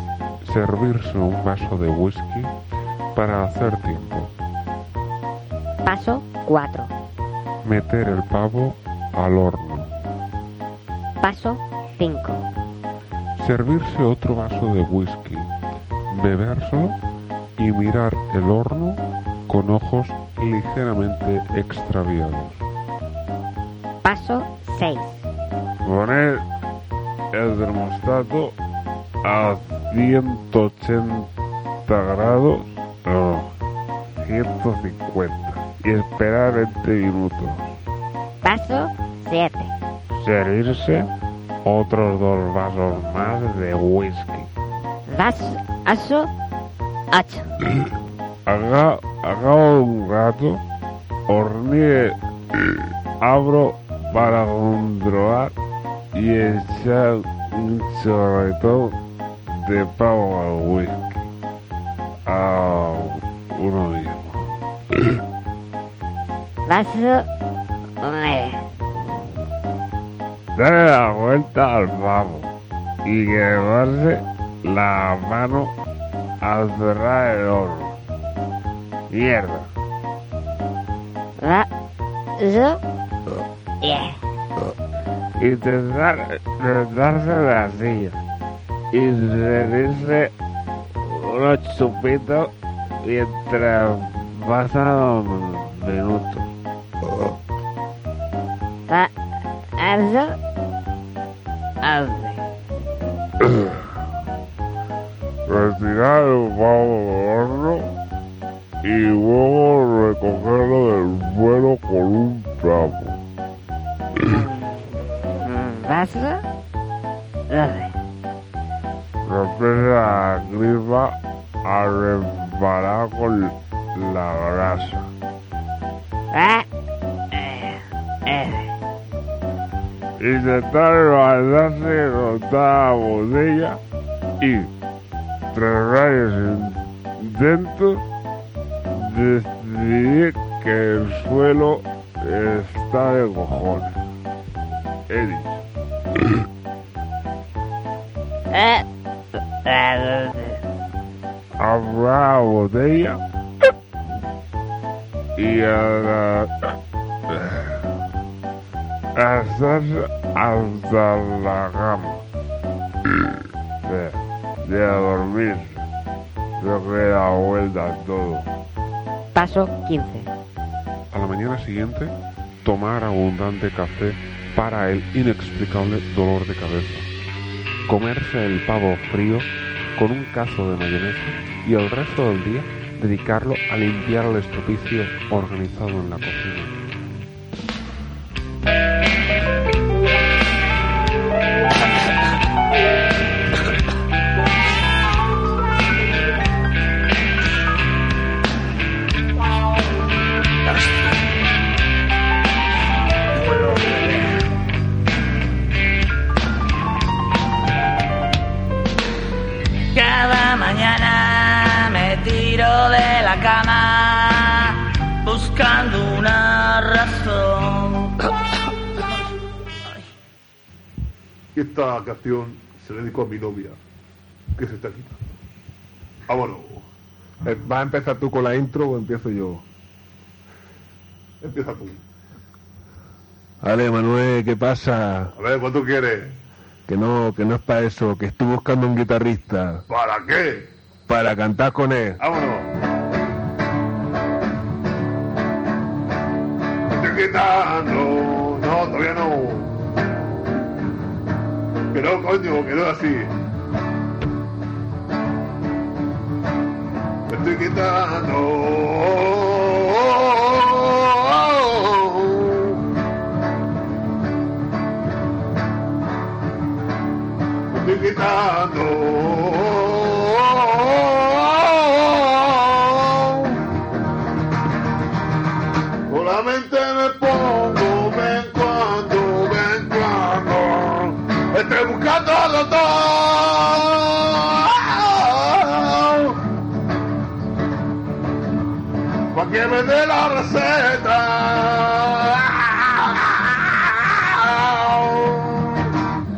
Servirse un vaso de whisky para hacer tiempo. Paso 4. Meter el pavo al horno. Paso 5. Servirse otro vaso de whisky. Bebérselo y mirar el horno con ojos ligeramente extraviados. Paso 6. Poner el termostato a 180 grados, no, 150 y esperar 20 minutos. Paso 7. Servirse otros dos vasos más de whisky. Paso 8. Haga, haga un gato, hornee, abro para controlar y echar un chorretón de pavo al whisky. A uno mismo. Paso 9. Dale la vuelta al pavo y llevarse la mano al cerrar el horno. Mierda. Paso 10. Intentar darse la silla y servirse unos chupitos mientras pasados minutos. Pa algo alde. Retirar el Romper la gripa a reparar con la grasa. Ah, eh, eh. Intentar levantarse, rotar la botella y, tras varios intentos, decidir que el suelo está de cojones. Eddie. La botella y a la... hasta, hasta la cama. De, de a dormir. Lo que da vuelta todo. Paso 15. A la mañana siguiente, tomar abundante café para el inexplicable dolor de cabeza. Comerse el pavo frío con un cazo de mayonesa y el resto del día dedicarlo a limpiar el estropicio organizado en la cocina. Canción se le dedicó a mi novia, que se está quitando. Vámonos. ¿Vas a empezar tú con la intro o empiezo yo? Empieza tú. Vale, Manuel, ¿qué pasa? A ver, ¿cuánto quieres? Que no, que no es para eso, que estoy buscando un guitarrista. ¿Para qué? Para cantar con él. Vámonos. Estoy quitando. No, todavía no. Que coño, que no así. Me estoy quitando.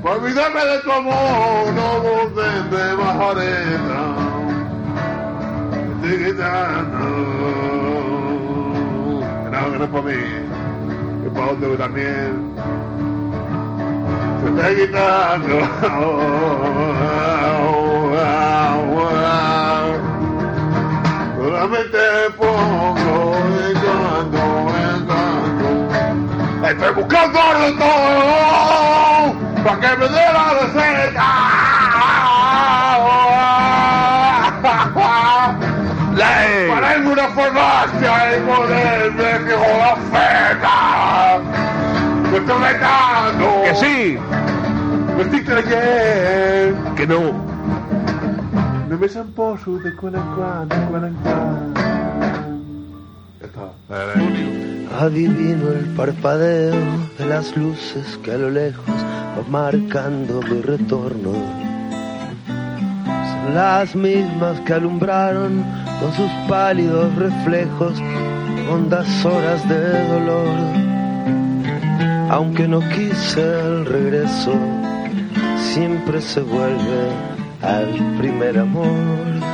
Pa' olvidarme de tu amor, no volver de bajareta. Que no, que no es para mí. Otro también. Se está quitando. Solamente pongo. Estoy buscando al doctor para que me dé la receta. Para irme a una farmacia y ponerme que la feta. Me estoy metiendo. Que sí. Me estoy creyendo. Que no. Me san poso de cuando en cuando, de cuando en cuando. Adivino el parpadeo de las luces que a lo lejos van marcando mi retorno. Son las mismas que alumbraron con sus pálidos reflejos hondas horas de dolor. Aunque no quise el regreso, siempre se vuelve al primer amor.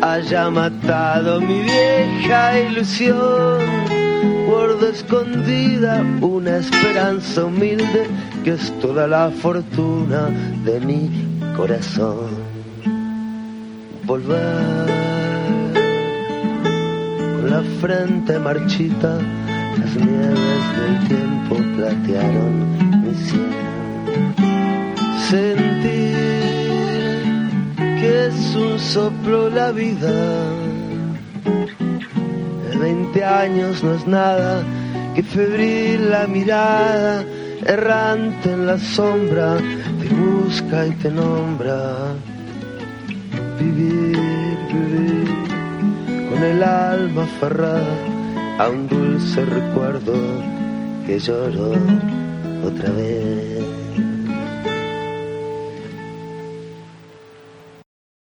haya matado mi vieja ilusión, guardo escondida una esperanza humilde que es toda la fortuna de mi corazón. Volver con la frente marchita, las nieves del tiempo platearon mi cielo. Sentir es un soplo la vida. 20 años no es nada que febril la mirada, errante en la sombra, te busca y te nombra. Vivir, vivir con el alma aferrada a un dulce recuerdo que lloro otra vez.